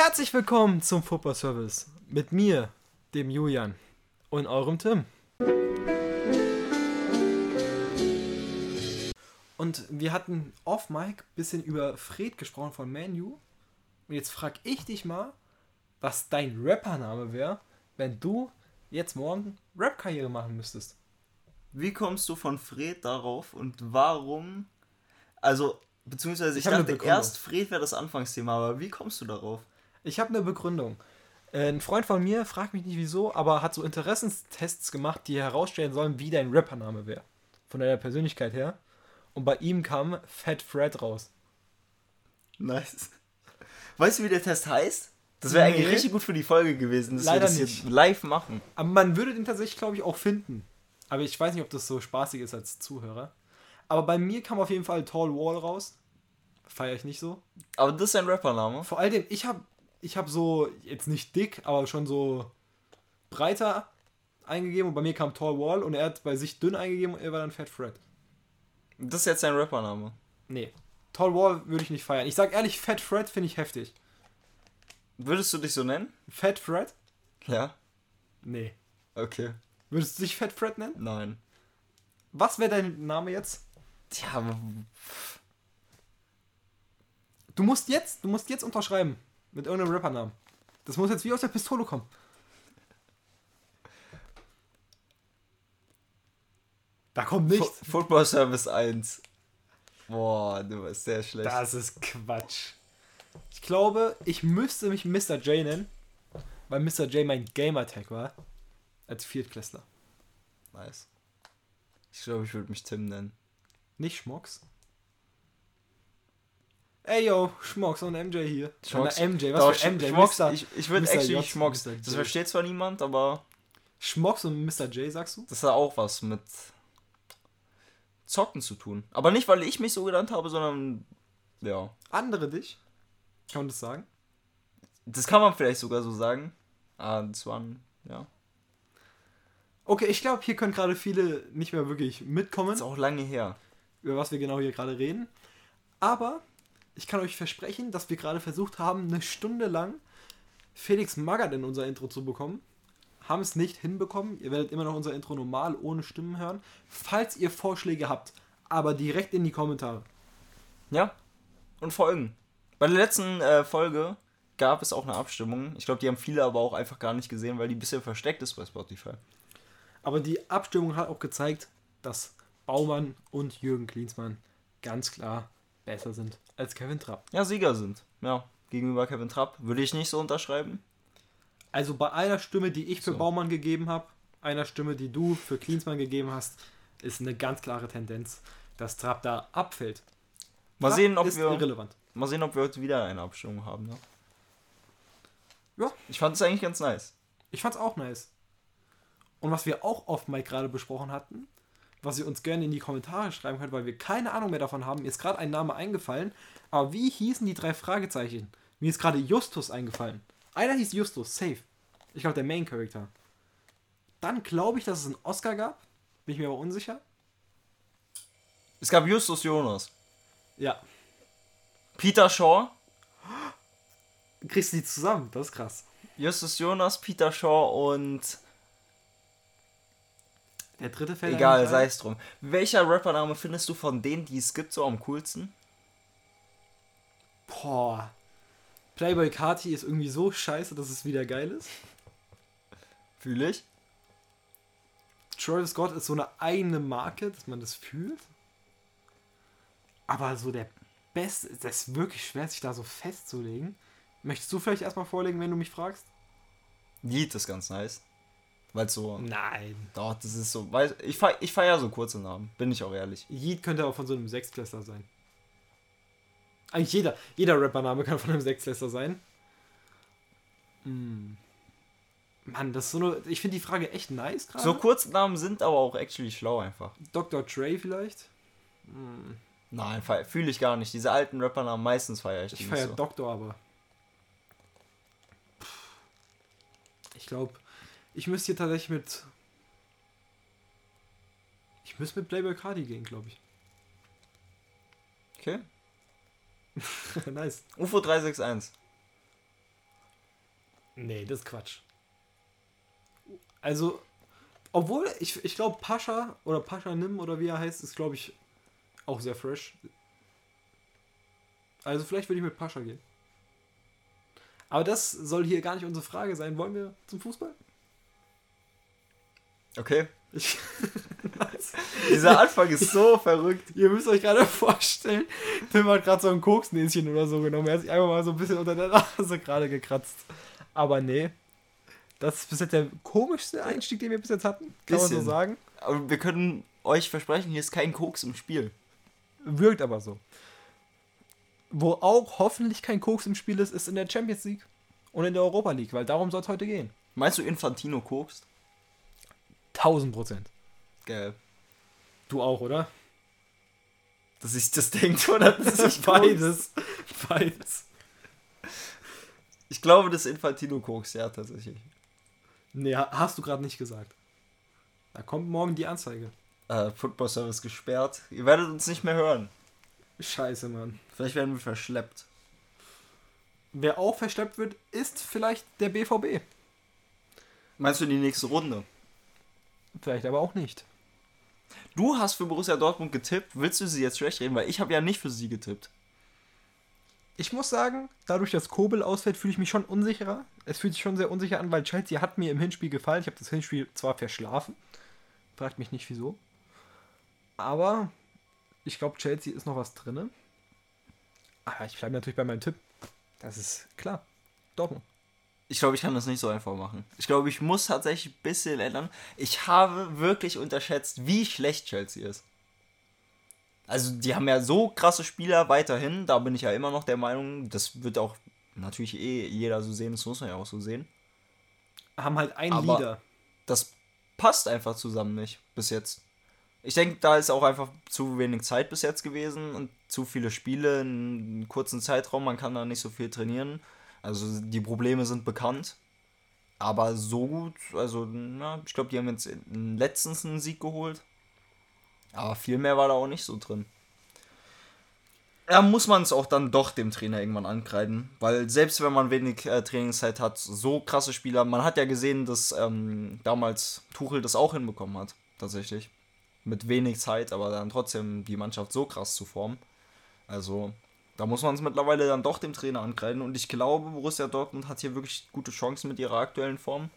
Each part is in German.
Herzlich willkommen zum Football Service mit mir, dem Julian und eurem Tim. Und wir hatten off Mic bisschen über Fred gesprochen von Manu. Und jetzt frag ich dich mal, was dein Rappername wäre, wenn du jetzt morgen Rap-Karriere machen müsstest. Wie kommst du von Fred darauf und warum? Also, beziehungsweise ich, Ich dachte erst, Fred wäre das Anfangsthema, aber wie kommst du darauf? Ich habe eine Begründung. Äh, Ein Freund von mir, fragt mich nicht wieso, aber hat so Interessenstests gemacht, die herausstellen sollen, wie dein Rappername wäre. Von deiner Persönlichkeit her. Und bei ihm kam Fat Fred raus. Nice. Weißt du, wie der Test heißt? Das wäre eigentlich Nee. richtig gut für die Folge gewesen, dass Leider wir das nicht. live machen. Aber man würde den tatsächlich, glaube ich, auch finden. Aber ich weiß nicht, ob das so spaßig ist als Zuhörer. Aber bei mir kam auf jeden Fall Tall Wall raus. Feiere ich nicht so. Aber das ist ein Rappername. Vor allem, ich habe ich hab so, jetzt nicht dick, aber schon so breiter eingegeben. Und bei mir kam Tall Wall und er hat bei sich dünn eingegeben und er war dann Fat Fred. Das ist jetzt ein Rappername. Nee. Tall Wall würde ich nicht feiern. Ich sag ehrlich, Fat Fred finde ich heftig. Würdest du dich so nennen? Fat Fred? Ja. Nee. Okay. Würdest du dich Fat Fred nennen? Nein. Was wäre dein Name jetzt? Tja, Du musst jetzt, du musst jetzt unterschreiben. Mit irgendeinem Rappernamen. Das muss jetzt wie aus der Pistole kommen. Da kommt nichts. Football Service 1. Boah, du bist sehr schlecht. Das ist Quatsch. Ich glaube, ich müsste mich Mr. J nennen, weil Mr. J mein Gamertag war. Als Viertklässler. Nice. Ich glaube, ich würde mich Tim nennen. Nicht Schmocks. Ey yo, Schmocks und MJ hier. Schmocks- MJ, was Doch, für MJ? Schmocks, Mr. ich ich würde actually J, Schmocks. Mr. Das versteht zwar niemand, aber Schmocks und Mr. J, sagst du? das hat auch was mit Zocken zu tun. Aber nicht, weil ich mich so genannt habe, sondern ja. Andere dich? Kann man das sagen? Das kann man vielleicht sogar so sagen. Ah, das waren, ja. Okay, ich glaube, hier können gerade viele nicht mehr wirklich mitkommen, Ist auch lange her. über was wir genau hier gerade reden. Aber ich kann euch versprechen, dass wir gerade versucht haben, eine Stunde lang Felix Magath in unser Intro zu bekommen. Haben es nicht hinbekommen. Ihr werdet immer noch unser Intro normal ohne Stimmen hören. Falls ihr Vorschläge habt, aber direkt in die Kommentare. Ja. Und Folgen. Bei der letzten äh, Folge gab es auch eine Abstimmung. Ich glaube, die haben viele aber auch einfach gar nicht gesehen, weil die ein bisschen versteckt ist bei Spotify. Aber die Abstimmung hat auch gezeigt, dass Baumann und Jürgen Klinsmann ganz klar besser sind als Kevin Trapp. Ja, Sieger sind. Ja. Gegenüber Kevin Trapp würde ich nicht so unterschreiben. Also bei einer Stimme, die ich für So. Baumann gegeben habe, einer Stimme, die du für Klinsmann gegeben hast, ist eine ganz klare Tendenz, dass Trapp da abfällt. Mal Trapp sehen, ob ist wir, irrelevant. mal sehen, ob wir heute wieder eine Abstimmung haben. Ne? Ja. Ich fand es eigentlich ganz nice. Ich fand's auch nice. Und was wir auch oft mal gerade besprochen hatten, was ihr uns gerne in die Kommentare schreiben könnt, weil wir keine Ahnung mehr davon haben, mir ist gerade ein Name eingefallen, aber wie hießen die drei Fragezeichen? Mir ist gerade Justus eingefallen. Einer hieß Justus, safe. Ich glaube, der Main Character. Dann glaube ich, dass es einen Oscar gab. Bin ich mir aber unsicher. Es gab Justus Jonas. Ja. Peter Shaw. Kriegst du die zusammen? Das ist krass. Justus Jonas, Peter Shaw und. Der dritte fällt Egal, sei es drum. Welcher Rappername findest du von denen, die es gibt, so am coolsten? Boah. Playboy Carti ist irgendwie so scheiße, dass es wieder geil ist. Fühle ich. Travis Scott ist so eine eigene Marke, dass man das fühlt. Aber so der Beste, das ist wirklich schwer, sich da so festzulegen. Möchtest du vielleicht erstmal vorlegen, wenn du mich fragst? Yeet ist ganz nice. Weil so. Nein. Doch, das ist so. Weiß, ich feier, ich feier so kurze Namen, bin ich auch ehrlich. Yeet könnte auch von so einem Sechsklässler sein. Eigentlich jeder, jeder Rappername kann von einem Sechsklässler sein. Hm. Mann, das ist so eine. Ich finde die Frage echt nice gerade. So kurze Namen sind aber auch actually schlau einfach. Dr. Dre vielleicht. Nein, fühle ich gar nicht. Diese alten Rappernamen meistens feiere ich Ich feiere so. Doktor, aber. Ich glaube, ich müsste hier tatsächlich mit. Ich müsste mit Playboy Cardi gehen, glaube ich. Okay. nice. UFO 361. Nee, das ist Quatsch. Also, obwohl, ich, ich glaube, Pascha oder Pascha Nim oder wie er heißt, ist, glaube ich, auch sehr fresh. Also, vielleicht würde ich mit Pascha gehen. Aber das soll hier gar nicht unsere Frage sein. Wollen wir zum Fußball? Okay. Ich, Dieser Anfang ist so verrückt. ihr müsst euch gerade vorstellen, Tim hat gerade so ein Koksnäschen oder so genommen. Er hat sich einfach mal so ein bisschen unter der Nase gerade gekratzt. Aber nee. Das ist bis jetzt der komischste Einstieg, den wir bis jetzt hatten. Kann man so Bisschen. sagen. Aber wir können euch versprechen, hier ist kein Koks im Spiel. Wirkt aber so. Wo auch hoffentlich kein Koks im Spiel ist, ist in der Champions League und in der Europa League, weil darum soll es heute gehen. Meinst du Infantino kokst? 1000 Prozent. Geil. Du auch, oder? Dass ich das denke oder dass ich kokst? Beides. Beides. Ich glaube, das Infantino kokst, ja, tatsächlich. Nee, ha- hast du gerade nicht gesagt. Da kommt morgen die Anzeige. Äh, Football Service gesperrt. Ihr werdet uns nicht mehr hören. Scheiße, Mann. Vielleicht werden wir verschleppt. Wer auch verschleppt wird, ist vielleicht der BVB. Meinst du die nächste Runde? Vielleicht aber auch nicht. Du hast für Borussia Dortmund getippt. Willst du sie jetzt schlecht reden? Weil ich habe ja nicht für sie getippt. Ich muss sagen, dadurch, dass Kobel ausfällt, fühle ich mich schon unsicherer. Es fühlt sich schon sehr unsicher an, weil Chelsea hat mir im Hinspiel gefallen. Ich habe das Hinspiel zwar verschlafen. Fragt mich nicht wieso. Aber ich glaube, Chelsea ist noch was drinne. Aber ich bleibe natürlich bei meinem Tipp. Das ist klar. Dortmund. Ich glaube, ich kann das nicht so einfach machen. Ich glaube, ich muss tatsächlich ein bisschen ändern. Ich habe wirklich unterschätzt, wie schlecht Chelsea ist. Also, die haben ja so krasse Spieler weiterhin. Da bin ich ja immer noch der Meinung, das wird auch natürlich eh jeder so sehen. Das muss man ja auch so sehen. Haben halt einen Aber- Leader. Das passt einfach zusammen nicht bis jetzt. Ich denke, da ist auch einfach zu wenig Zeit bis jetzt gewesen und zu viele Spiele in einem kurzen Zeitraum. Man kann da nicht so viel trainieren. Also die Probleme sind bekannt. Aber so gut, also na, ich glaube, die haben jetzt letztens einen Sieg geholt. Aber viel mehr war da auch nicht so drin. Da muss man es auch dann doch dem Trainer irgendwann ankreiden. Weil selbst wenn man wenig äh, Trainingszeit hat, so krasse Spieler, man hat ja gesehen, dass ähm, damals Tuchel das auch hinbekommen hat, tatsächlich. Mit wenig Zeit, aber dann trotzdem die Mannschaft so krass zu formen. Also, da muss man es mittlerweile dann doch dem Trainer ankreiden. Und ich glaube, Borussia Dortmund hat hier wirklich gute Chancen mit ihrer aktuellen Form.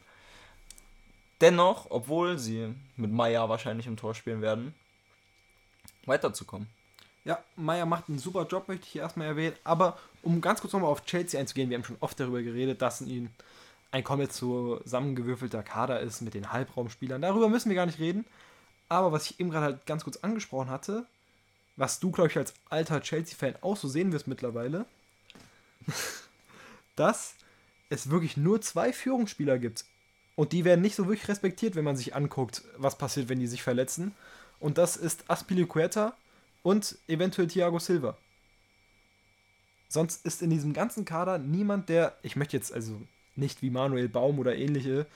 Dennoch, obwohl sie mit Meier wahrscheinlich im Tor spielen werden, weiterzukommen. Ja, Meier macht einen super Job, möchte ich hier erstmal erwähnen. Aber um ganz kurz nochmal auf Chelsea einzugehen, wir haben schon oft darüber geredet, dass ihnen ein komplett zusammengewürfelter Kader ist mit den Halbraumspielern. Darüber müssen wir gar nicht reden. Aber was ich eben gerade halt ganz kurz angesprochen hatte, was du, glaube ich, als alter Chelsea-Fan auch so sehen wirst mittlerweile, dass es wirklich nur zwei Führungsspieler gibt. Und die werden nicht so wirklich respektiert, wenn man sich anguckt, was passiert, wenn die sich verletzen. Und das ist Aspilicueta und eventuell Thiago Silva. Sonst ist in diesem ganzen Kader niemand, der, ich möchte jetzt also nicht wie Manuel Baum oder ähnliche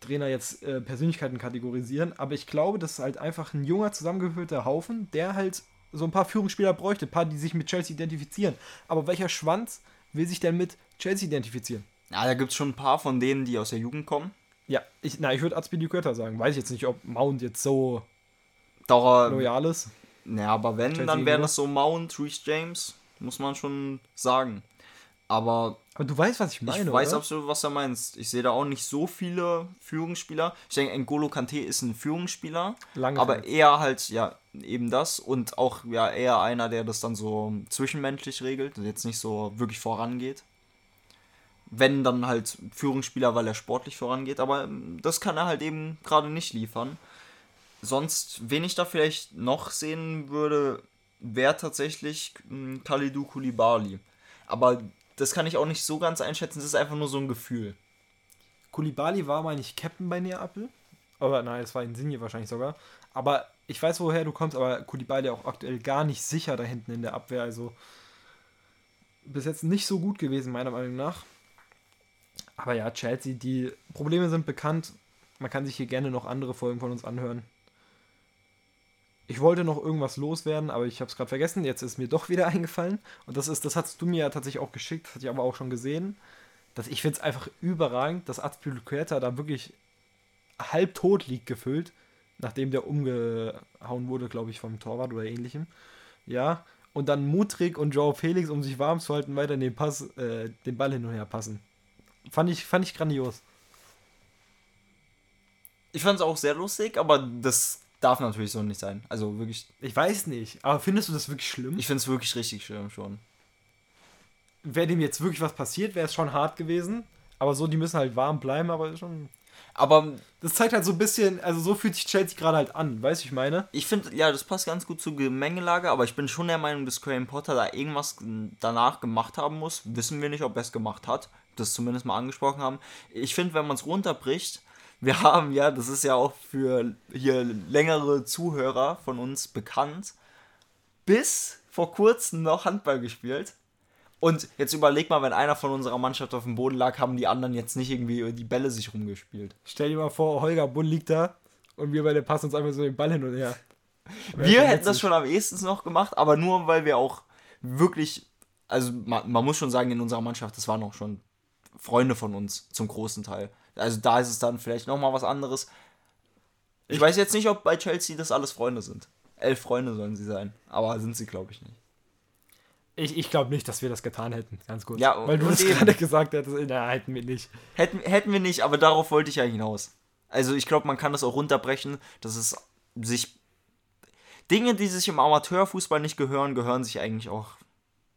Trainer jetzt äh, Persönlichkeiten kategorisieren, aber ich glaube, das ist halt einfach ein junger, zusammengewürfelter Haufen, der halt so ein paar Führungsspieler bräuchte, ein paar, die sich mit Chelsea identifizieren. Aber welcher Schwanz will sich denn mit Chelsea identifizieren? Ja, da gibt es schon ein paar von denen, die aus der Jugend kommen. Ja, ich, na, ich würde Azpilicueta sagen. Weiß ich jetzt nicht, ob Mount jetzt so Dauer, loyal ist. Naja, aber wenn, Chelsea dann wären das so Mount, Reece James, muss man schon sagen. Aber Aber du weißt, was ich meine, ich weiß oder? absolut, was du meinst. Ich sehe da auch nicht so viele Führungsspieler. Ich denke, N'Golo Kante ist ein Führungsspieler, Lange aber verletzt. eher halt, ja, eben das und auch ja eher einer, der das dann so zwischenmenschlich regelt und jetzt nicht so wirklich vorangeht. Wenn dann halt Führungsspieler, weil er sportlich vorangeht, aber ähm, das kann er halt eben gerade nicht liefern. Sonst, wen ich da vielleicht noch sehen würde, wäre tatsächlich mh, Kalidou Koulibaly. Aber das kann ich auch nicht so ganz einschätzen, das ist einfach nur so ein Gefühl. Kulibali war mal nicht Captain bei Neapel. Aber nein, es war Insigne wahrscheinlich sogar. Aber ich weiß, woher du kommst, aber Kulibali auch aktuell gar nicht sicher da hinten in der Abwehr. Also bis jetzt nicht so gut gewesen, meiner Meinung nach. Aber ja, Chelsea, die Probleme sind bekannt. Man kann sich hier gerne noch andere Folgen von uns anhören. Ich wollte noch irgendwas loswerden, aber ich habe es gerade vergessen. Jetzt ist mir doch wieder eingefallen. Und das ist, das hast du mir ja tatsächlich auch geschickt, das hatte ich aber auch schon gesehen dass ich finde es einfach überragend, dass Azpilicueta da wirklich halb tot liegt gefüllt, nachdem der umgehauen wurde, glaube ich, vom Torwart oder ähnlichem. Ja, und dann Mutrik und Joe Felix, um sich warm zu halten, weiter den Pass, äh, den Ball hin und her passen. Fand ich, fand ich grandios. Ich fand es auch sehr lustig, aber das darf natürlich so nicht sein. Also wirklich. Ich weiß nicht, aber findest du das wirklich schlimm? Ich finde es wirklich richtig schlimm schon. Wäre dem jetzt wirklich was passiert, wäre es schon hart gewesen. Aber so, die müssen halt warm bleiben, aber schon. Aber das zeigt halt so ein bisschen, also so fühlt sich Chelsea gerade halt an, weißt du, ich meine? Ich finde, ja, das passt ganz gut zur Gemengelage, aber ich bin schon der Meinung, dass Graham Potter da irgendwas danach gemacht haben muss. Wissen wir nicht, ob er es gemacht hat. Das zumindest mal angesprochen haben. Ich finde, wenn man es runterbricht, wir haben ja, das ist ja auch für hier längere Zuhörer von uns bekannt, bis vor kurzem noch Handball gespielt. Und jetzt überleg mal, wenn einer von unserer Mannschaft auf dem Boden lag, haben die anderen jetzt nicht irgendwie die Bälle sich rumgespielt. Stell dir mal vor, Holger Bull liegt da und wir beide passen uns einfach so den Ball hin und her. Wir hätten das schon am ehesten noch gemacht, aber nur weil wir auch wirklich, also man, man muss schon sagen, in unserer Mannschaft, das waren auch schon Freunde von uns zum großen Teil. Also da ist es dann vielleicht nochmal was anderes. Ich, ich weiß jetzt nicht, ob bei Chelsea das alles Freunde sind. Elf Freunde sollen sie sein, aber sind sie, glaube ich, nicht. Ich, ich glaube nicht, dass wir das getan hätten, ganz gut. Ja, Weil du das gerade gesagt hättest, na, hätten wir nicht. Hätten, hätten wir nicht, aber darauf wollte ich ja hinaus. Also ich glaube, man kann das auch runterbrechen, dass es sich. Dinge, die sich im Amateurfußball nicht gehören, gehören sich eigentlich auch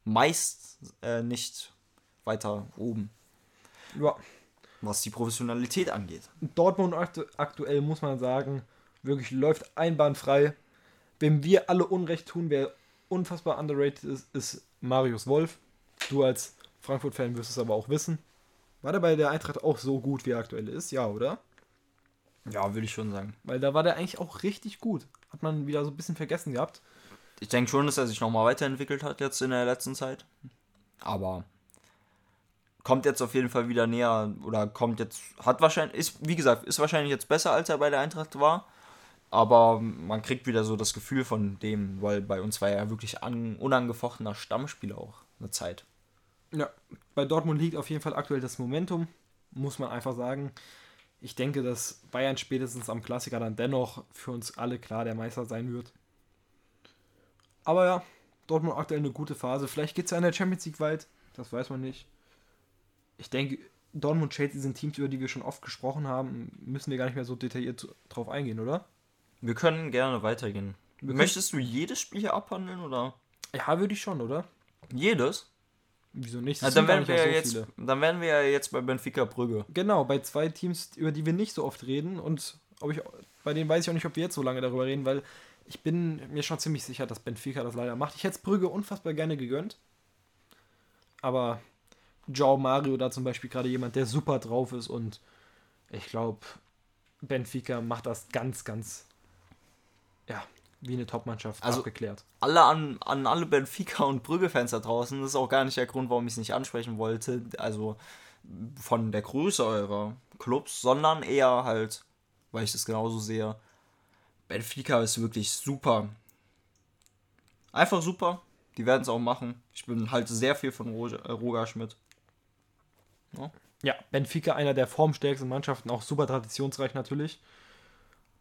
meist äh, nicht weiter oben. Ja. Was die Professionalität angeht. Dortmund aktu aktuell muss man sagen, wirklich läuft einbahnfrei. Wenn wir alle Unrecht tun, wer unfassbar underrated ist, ist Marius Wolf. Du als Frankfurt-Fan wirst es aber auch wissen. War der bei der Eintracht auch so gut, wie er aktuell ist? Ja, oder? Ja, würde ich schon sagen. Weil da war der eigentlich auch richtig gut. Hat man wieder so ein bisschen vergessen gehabt. Ich denke schon, dass er sich nochmal weiterentwickelt hat jetzt in der letzten Zeit. Aber kommt jetzt auf jeden Fall wieder näher oder kommt jetzt, hat wahrscheinlich, ist, wie gesagt, ist wahrscheinlich jetzt besser, als er bei der Eintracht war. Aber man kriegt wieder so das Gefühl von dem, weil bei uns war er ja wirklich an, unangefochtener Stammspieler auch eine Zeit. Ja, bei Dortmund liegt auf jeden Fall aktuell das Momentum, muss man einfach sagen. Ich denke, dass Bayern spätestens am Klassiker dann dennoch für uns alle klar der Meister sein wird. Aber ja, Dortmund aktuell eine gute Phase. Vielleicht geht es ja in der Champions League weit, das weiß man nicht. Ich denke, Dortmund und Chelsea sind Teams, über die wir schon oft gesprochen haben. Müssen wir gar nicht mehr so detailliert drauf eingehen, oder? Wir können gerne weitergehen. Wir Möchtest du jedes Spiel hier abhandeln oder? Ja, würde ich schon, oder? Jedes? Wieso nicht? Also dann, werden wir so jetzt, dann werden wir ja jetzt bei Benfica Brügge. Genau, bei zwei Teams, über die wir nicht so oft reden und ob ich, bei denen weiß ich auch nicht, ob wir jetzt so lange darüber reden, weil ich bin mir schon ziemlich sicher, dass Benfica das leider macht. Ich hätte Brügge unfassbar gerne gegönnt. Aber Joao Mario da zum Beispiel gerade jemand, der super drauf ist und ich glaube, Benfica macht das ganz, ganz ja, wie eine Topmannschaft also abgeklärt. Alle an, an alle Benfica und Brügge-Fans da draußen, das ist auch gar nicht der Grund, warum ich es nicht ansprechen wollte, also von der Größe eurer Clubs, sondern eher halt, weil ich das genauso sehe, Benfica ist wirklich super. Einfach super. Die werden es auch machen. Ich bin halt sehr viel von Roger, äh, Roger Schmidt. Ja. ja, Benfica einer der formstärksten Mannschaften, auch super traditionsreich natürlich.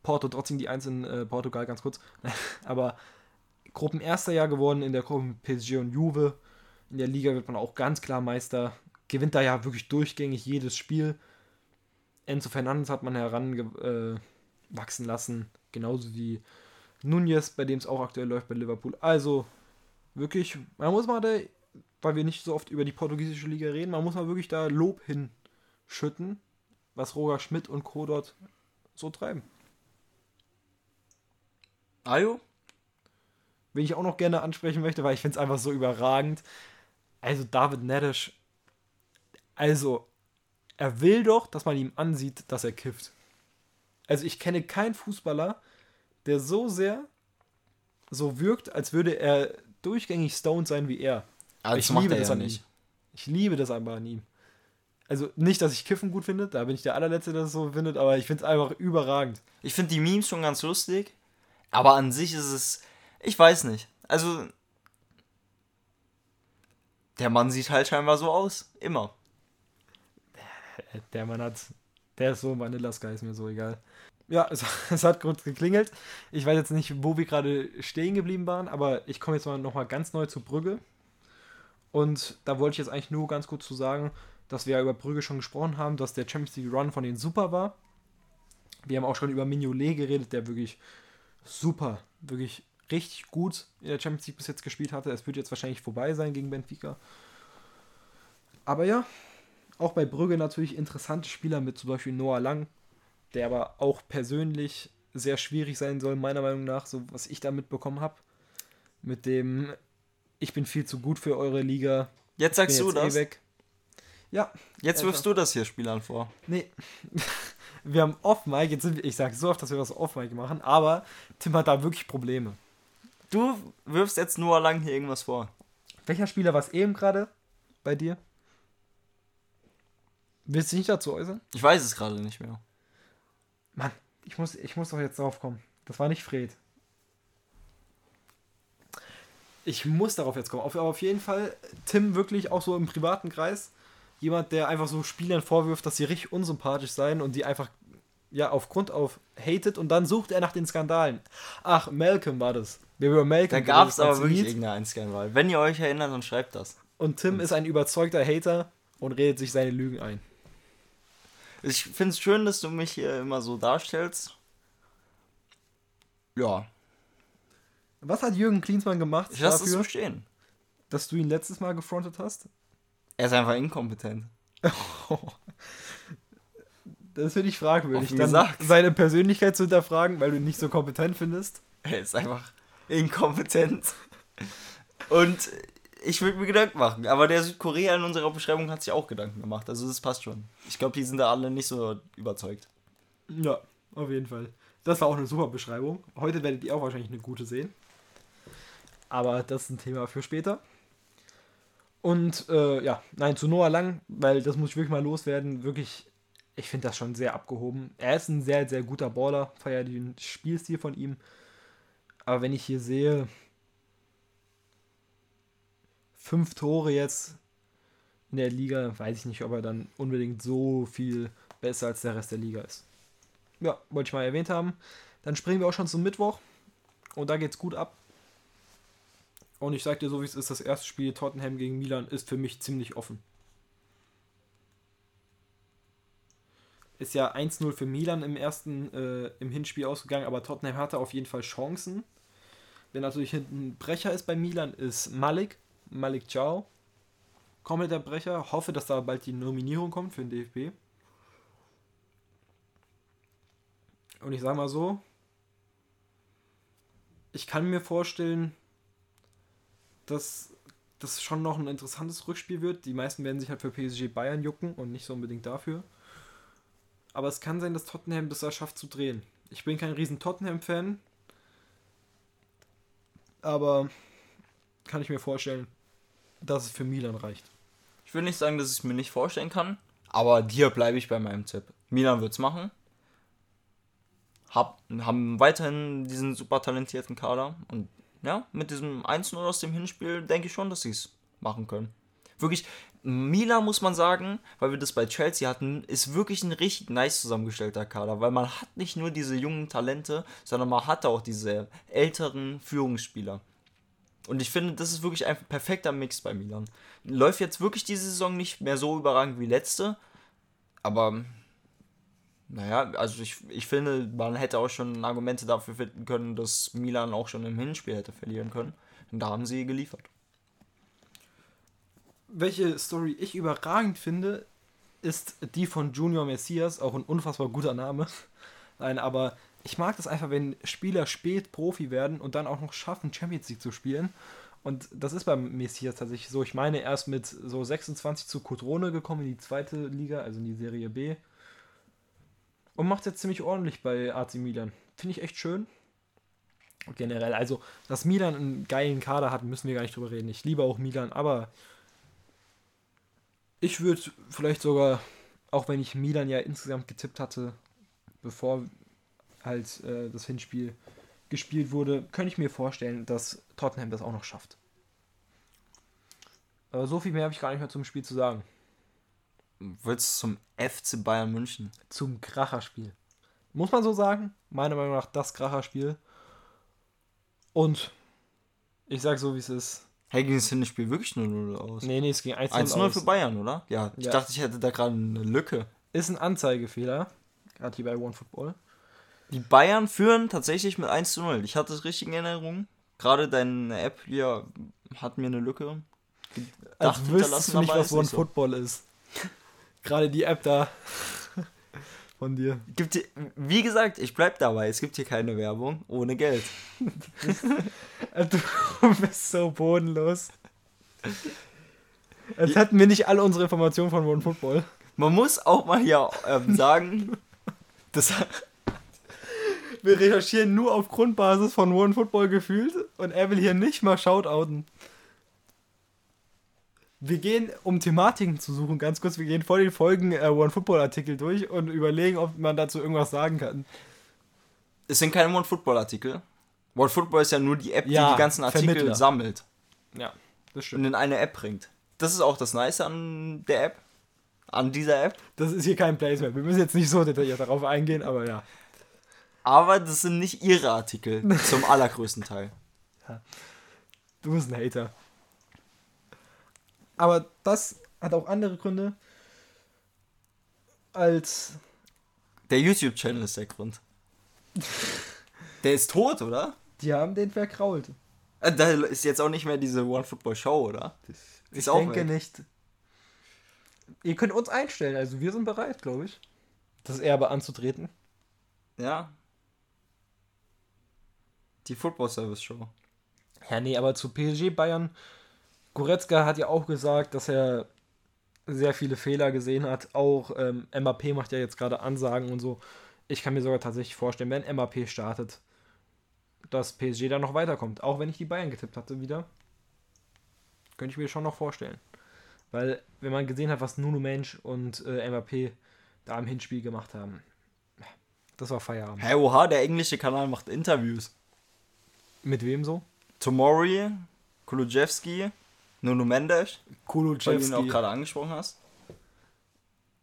Porto trotzdem die Eins in äh, Portugal, ganz kurz. Aber Gruppenerster Jahr geworden in der Gruppe PSG und Juve. In der Liga wird man auch ganz klar Meister. Gewinnt da ja wirklich durchgängig jedes Spiel. Enzo Fernandes hat man heranwachsen äh, lassen. Genauso wie Nunez, bei dem es auch aktuell läuft bei Liverpool. Also wirklich, man muss mal da, weil wir nicht so oft über die portugiesische Liga reden, man muss mal wirklich da Lob hinschütten, was Roger Schmidt und Co. dort so treiben. Ayo? Wen ich auch noch gerne ansprechen möchte, weil ich finde es einfach so überragend. Also David Nedesch, also er will doch, dass man ihm ansieht, dass er kifft. Also ich kenne keinen Fußballer, der so sehr so wirkt, als würde er durchgängig stoned sein wie er. Also ich liebe das ja an nicht. ihm. Ich liebe das einfach an ihm. Also nicht, dass ich Kiffen gut finde, da bin ich der allerletzte, der das so findet, aber ich finde es einfach überragend. Ich finde die Memes schon ganz lustig. Aber an sich ist es, ich weiß nicht. Also, der Mann sieht halt scheinbar so aus. Immer. der Mann hat, der ist so Vanilla Sky, ist mir so egal. Ja, es, es hat kurz geklingelt. Ich weiß jetzt nicht, wo wir gerade stehen geblieben waren, aber ich komme jetzt mal nochmal ganz neu zu Brügge. Und da wollte ich jetzt eigentlich nur ganz kurz zu sagen, dass wir ja über Brügge schon gesprochen haben, dass der Champions League Run von denen super war. Wir haben auch schon über Mignolet geredet, der wirklich super, wirklich richtig gut in der Champions League bis jetzt gespielt hatte. Es wird jetzt wahrscheinlich vorbei sein gegen Benfica. Aber ja, auch bei Brügge natürlich interessante Spieler mit zum Beispiel Noah Lang, der aber auch persönlich sehr schwierig sein soll, meiner Meinung nach, so was ich da mitbekommen habe. Mit dem, ich bin viel zu gut für eure Liga. Jetzt sagst du jetzt eh das? Eh ja. Jetzt wirfst du das hier Spielern vor. Nee. wir haben Off-Mic, jetzt sind wir, ich sage so oft, dass wir was Off-Mic machen, aber Tim hat da wirklich Probleme. Du wirfst jetzt nur lang hier irgendwas vor. Welcher Spieler war es eben gerade bei dir? Willst du dich nicht dazu äußern? Ich weiß es gerade nicht mehr. Mann, ich muss, ich muss doch jetzt drauf kommen. Das war nicht Fred. Ich muss darauf jetzt kommen. Auf, aber auf jeden Fall, Tim wirklich auch so im privaten Kreis jemand, der einfach so Spielern vorwirft, dass sie richtig unsympathisch seien und die einfach ja auf Grund auf hatet und dann sucht er nach den Skandalen. Ach, Malcolm war das. Wir über Malcolm. Da gab es aber wirklich irgendeinen Skandal. Wenn ihr euch erinnert, dann schreibt das. Und Tim und ist ein überzeugter Hater und redet sich seine Lügen ein. Ich finde es schön, dass du mich hier immer so darstellst. Ja. Was hat Jürgen Klinsmann gemacht? Ich lasse es so stehen. Dass du ihn letztes Mal gefrontet hast? Er ist einfach inkompetent. das finde ich fragwürdig, dann gesagt. seine Persönlichkeit zu hinterfragen, weil du ihn nicht so kompetent findest. Er ist einfach inkompetent. Und ich würde mir Gedanken machen. Aber der Südkorea in unserer Beschreibung hat sich auch Gedanken gemacht. Also das passt schon. Ich glaube, die sind da alle nicht so überzeugt. Ja, auf jeden Fall. Das war auch eine super Beschreibung. Heute werdet ihr auch wahrscheinlich eine gute sehen. Aber das ist ein Thema für später. Und äh, ja, nein, zu Noah Lang, weil das muss ich wirklich mal loswerden. Wirklich, ich finde das schon sehr abgehoben. Er ist ein sehr, sehr guter Baller. Feier den Spielstil von ihm. Aber wenn ich hier sehe, fünf Tore jetzt in der Liga, weiß ich nicht, ob er dann unbedingt so viel besser als der Rest der Liga ist. Ja, wollte ich mal erwähnt haben. Dann springen wir auch schon zum Mittwoch. Und da geht's gut ab. Und ich sag dir so, wie es ist, das erste Spiel Tottenham gegen Milan ist für mich ziemlich offen. Ist ja 1-0 für Milan im ersten, äh, im Hinspiel ausgegangen, aber Tottenham hatte auf jeden Fall Chancen. Wer natürlich hinten Brecher ist bei Milan, ist Malik, Malik Ciao. Komplett der Brecher. Hoffe, dass da bald die Nominierung kommt für den DFB. Und ich sag mal so, ich kann mir vorstellen, dass das schon noch ein interessantes Rückspiel wird. Die meisten werden sich halt für PSG Bayern jucken und nicht so unbedingt dafür. Aber es kann sein, dass Tottenham das da schafft zu drehen. Ich bin kein riesen Tottenham-Fan, aber kann ich mir vorstellen, dass es für Milan reicht. Ich will nicht sagen, dass ich es mir nicht vorstellen kann, aber hier bleibe ich bei meinem Tipp. Milan wird es machen. Hab, haben weiterhin diesen super talentierten Kader und ja, mit diesem 1-0 aus dem Hinspiel denke ich schon, dass sie es machen können. Wirklich, Mila muss man sagen, weil wir das bei Chelsea hatten, ist wirklich ein richtig nice zusammengestellter Kader, weil man hat nicht nur diese jungen Talente, sondern man hat auch diese älteren Führungsspieler. Und ich finde, das ist wirklich ein perfekter Mix bei Milan. Läuft jetzt wirklich diese Saison nicht mehr so überragend wie letzte, aber naja, also ich, ich finde, man hätte auch schon Argumente dafür finden können, dass Milan auch schon im Hinspiel hätte verlieren können. Und da haben sie geliefert. Welche Story ich überragend finde, ist die von Junior Messias, auch ein unfassbar guter Name. Nein, aber ich mag das einfach, wenn Spieler spät Profi werden und dann auch noch schaffen, Champions League zu spielen. Und das ist beim Messias tatsächlich so. Ich meine, er ist mit so 26 zu Cotrone gekommen in die zweite Liga, also in die Serie B und macht jetzt ziemlich ordentlich bei AC Milan. Finde ich echt schön. Generell, also, dass Milan einen geilen Kader hat, müssen wir gar nicht drüber reden. Ich liebe auch Milan, aber ich würde vielleicht sogar, auch wenn ich Milan ja insgesamt getippt hatte, bevor halt äh, das Hinspiel gespielt wurde, könnte ich mir vorstellen, dass Tottenham das auch noch schafft. Aber so viel mehr habe ich gar nicht mehr zum Spiel zu sagen. Willst du zum FC Bayern München? Zum Kracherspiel. Muss man so sagen? Meiner Meinung nach das Kracherspiel. Und ich sag so, wie es ist. Hey, ging das Hinspiel wirklich 0-0 aus? Nee, nee, es ging 1-0 1-0 aus. für Bayern, oder? Ja, ich Ja. dachte, ich hätte da gerade eine Lücke. Ist ein Anzeigefehler. Gerade hier bei OneFootball. Die Bayern führen tatsächlich mit 1 zu 0. Ich hatte es richtig in Erinnerung. Gerade deine App hier hat mir eine Lücke. Als wüsstest du nicht, was nicht so. OneFootball ist. Gerade die App da. Von dir. Gibt hier, wie gesagt, ich bleib dabei. Es gibt hier keine Werbung ohne Geld. Du bist so bodenlos. Als hätten wir nicht alle unsere Informationen von OneFootball. Man muss auch mal hier ähm, sagen, das, Wir recherchieren nur auf Grundbasis von OneFootball gefühlt und er will hier nicht mal shoutouten. Wir gehen, um Thematiken zu suchen, ganz kurz, wir gehen vor den Folgen äh, OneFootball-Artikel durch und überlegen, ob man dazu irgendwas sagen kann. es sind keine One-Football-Artikel. One-Football ist ja nur die App, die Ja, die ganzen Artikel Vermittler. sammelt Ja, das und in eine App bringt. Das ist auch das Nice an der App. An dieser App. Das ist hier kein Placement. Wir müssen jetzt nicht so detailliert darauf eingehen, aber ja. Aber das sind nicht ihre Artikel. zum allergrößten Teil. Du bist ein Hater. Aber das hat auch andere Gründe als. Der YouTube-Channel ist der Grund. Der ist tot, oder? Die haben den verkrault. Äh, Da ist jetzt auch nicht mehr diese One-Football-Show, oder? Ich Ist auch denke weg. nicht. Ihr könnt uns einstellen, also wir sind bereit, glaube ich. Das Erbe anzutreten. Ja. Die Football-Service-Show. Ja, nee, aber zu PSG Bayern. Goretzka hat ja auch gesagt, dass er sehr viele Fehler gesehen hat. Auch ähm, MAP macht ja jetzt gerade Ansagen und so. Ich kann mir sogar tatsächlich vorstellen, wenn MAP startet, dass PSG dann noch weiterkommt. Auch wenn ich die Bayern getippt hatte wieder. Könnte ich mir schon noch vorstellen. Weil, wenn man gesehen hat, was Nuno Mensch und äh, MAP da im Hinspiel gemacht haben, das war Feierabend. Hey, oha, der englische Kanal macht Interviews. Mit wem so? Tomori, Kulujewski, Nuno Mendes, weil du ihn auch Kulujewski. gerade angesprochen hast.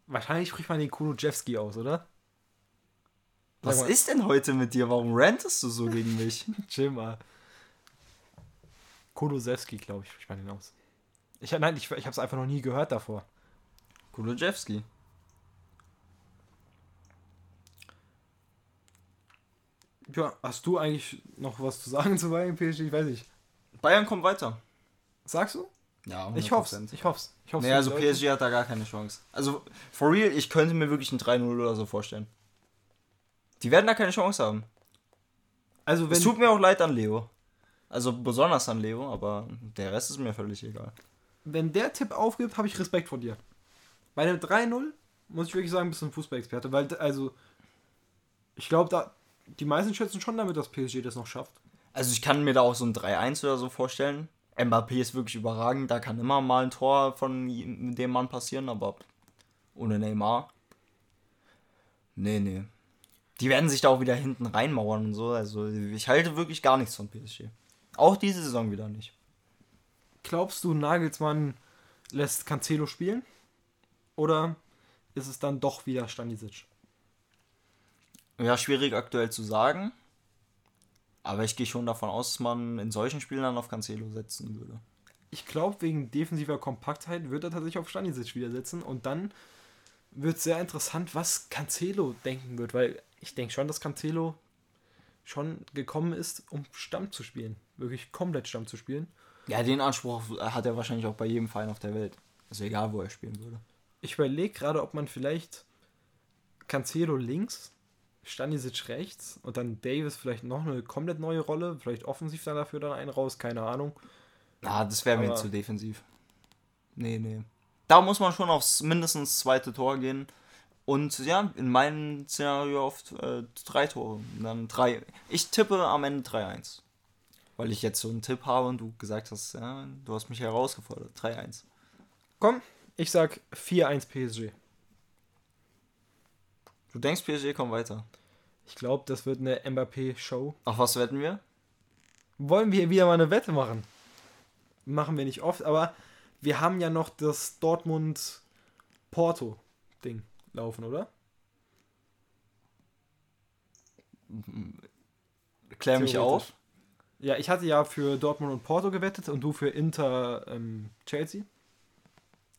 Wahrscheinlich spricht man den Kulujewski aus, oder? Was ist denn heute mit dir? Warum rantest du so gegen mich? Chill mal. Kolosewski, glaube ich, spricht man den aus. Ich, nein, ich, ich habe es einfach noch nie gehört davor. Kulujewski. Ja, hast du eigentlich noch was zu sagen zu Bayern PSG? Ich weiß nicht. Bayern kommt weiter. Sagst du? Ja, Ich hoffe Ich hoffe Ich hoffe Nee, also PSG hat da gar keine Chance. Also, for real, ich könnte mir wirklich ein 3-0 oder so vorstellen. Die werden da keine Chance haben. Also Es wenn tut mir auch leid an Leo. Also besonders an Leo, aber der Rest ist mir völlig egal. wenn der Tipp aufgibt, habe ich Respekt vor dir. Bei einem 3-0 muss ich wirklich sagen, bist du ein Fußballexperte, weil also ich glaube, da die meisten schätzen schon damit, dass PSG das noch schafft. Also ich kann mir da auch so ein 3-1 oder so vorstellen. Mbappé ist wirklich überragend, da kann immer mal ein Tor von dem Mann passieren, aber ohne Neymar. Nee, nee. Die werden sich da auch wieder hinten reinmauern und so. Also ich halte wirklich gar nichts von PSG. Auch diese Saison wieder nicht. Glaubst du, Nagelsmann lässt Cancelo spielen? Oder ist es dann doch wieder Stanisic? Ja, schwierig aktuell zu sagen. Aber ich gehe schon davon aus, dass man in solchen Spielen dann auf Cancelo setzen würde. Ich glaube, wegen defensiver Kompaktheit wird er tatsächlich auf Stanisic wieder setzen und dann wird sehr interessant, was Cancelo denken wird, weil ich denke schon, dass Cancelo schon gekommen ist, um Stamm zu spielen. Wirklich komplett Stamm zu spielen. Ja, den Anspruch hat er wahrscheinlich auch bei jedem Verein auf der Welt. Also egal, wo er spielen würde. Ich überlege gerade, ob man vielleicht Cancelo links, Stanisic rechts und dann Davis vielleicht noch eine komplett neue Rolle, vielleicht offensiv dann dafür dann einen raus, keine Ahnung. Ah, das wäre mir zu defensiv. Nee, nee. Da muss man schon aufs mindestens zweite Tor gehen. Und ja, in meinem Szenario auf äh, drei Tore. Dann drei. Ich tippe am Ende 3-1. Weil ich jetzt so einen Tipp habe und du gesagt hast, ja, du hast mich herausgefordert. 3-1. Komm, ich sag 4-1 PSG. Du denkst, PSG kommt weiter. Ich glaube, das wird eine Mbappé-Show. Auf was wetten wir? Wollen wir wieder mal eine Wette machen? Machen wir nicht oft, aber wir haben ja noch das Dortmund Porto-Ding laufen, oder? Klär mich auf. Ja, ich hatte ja für Dortmund und Porto gewettet und du für Inter ähm, Chelsea.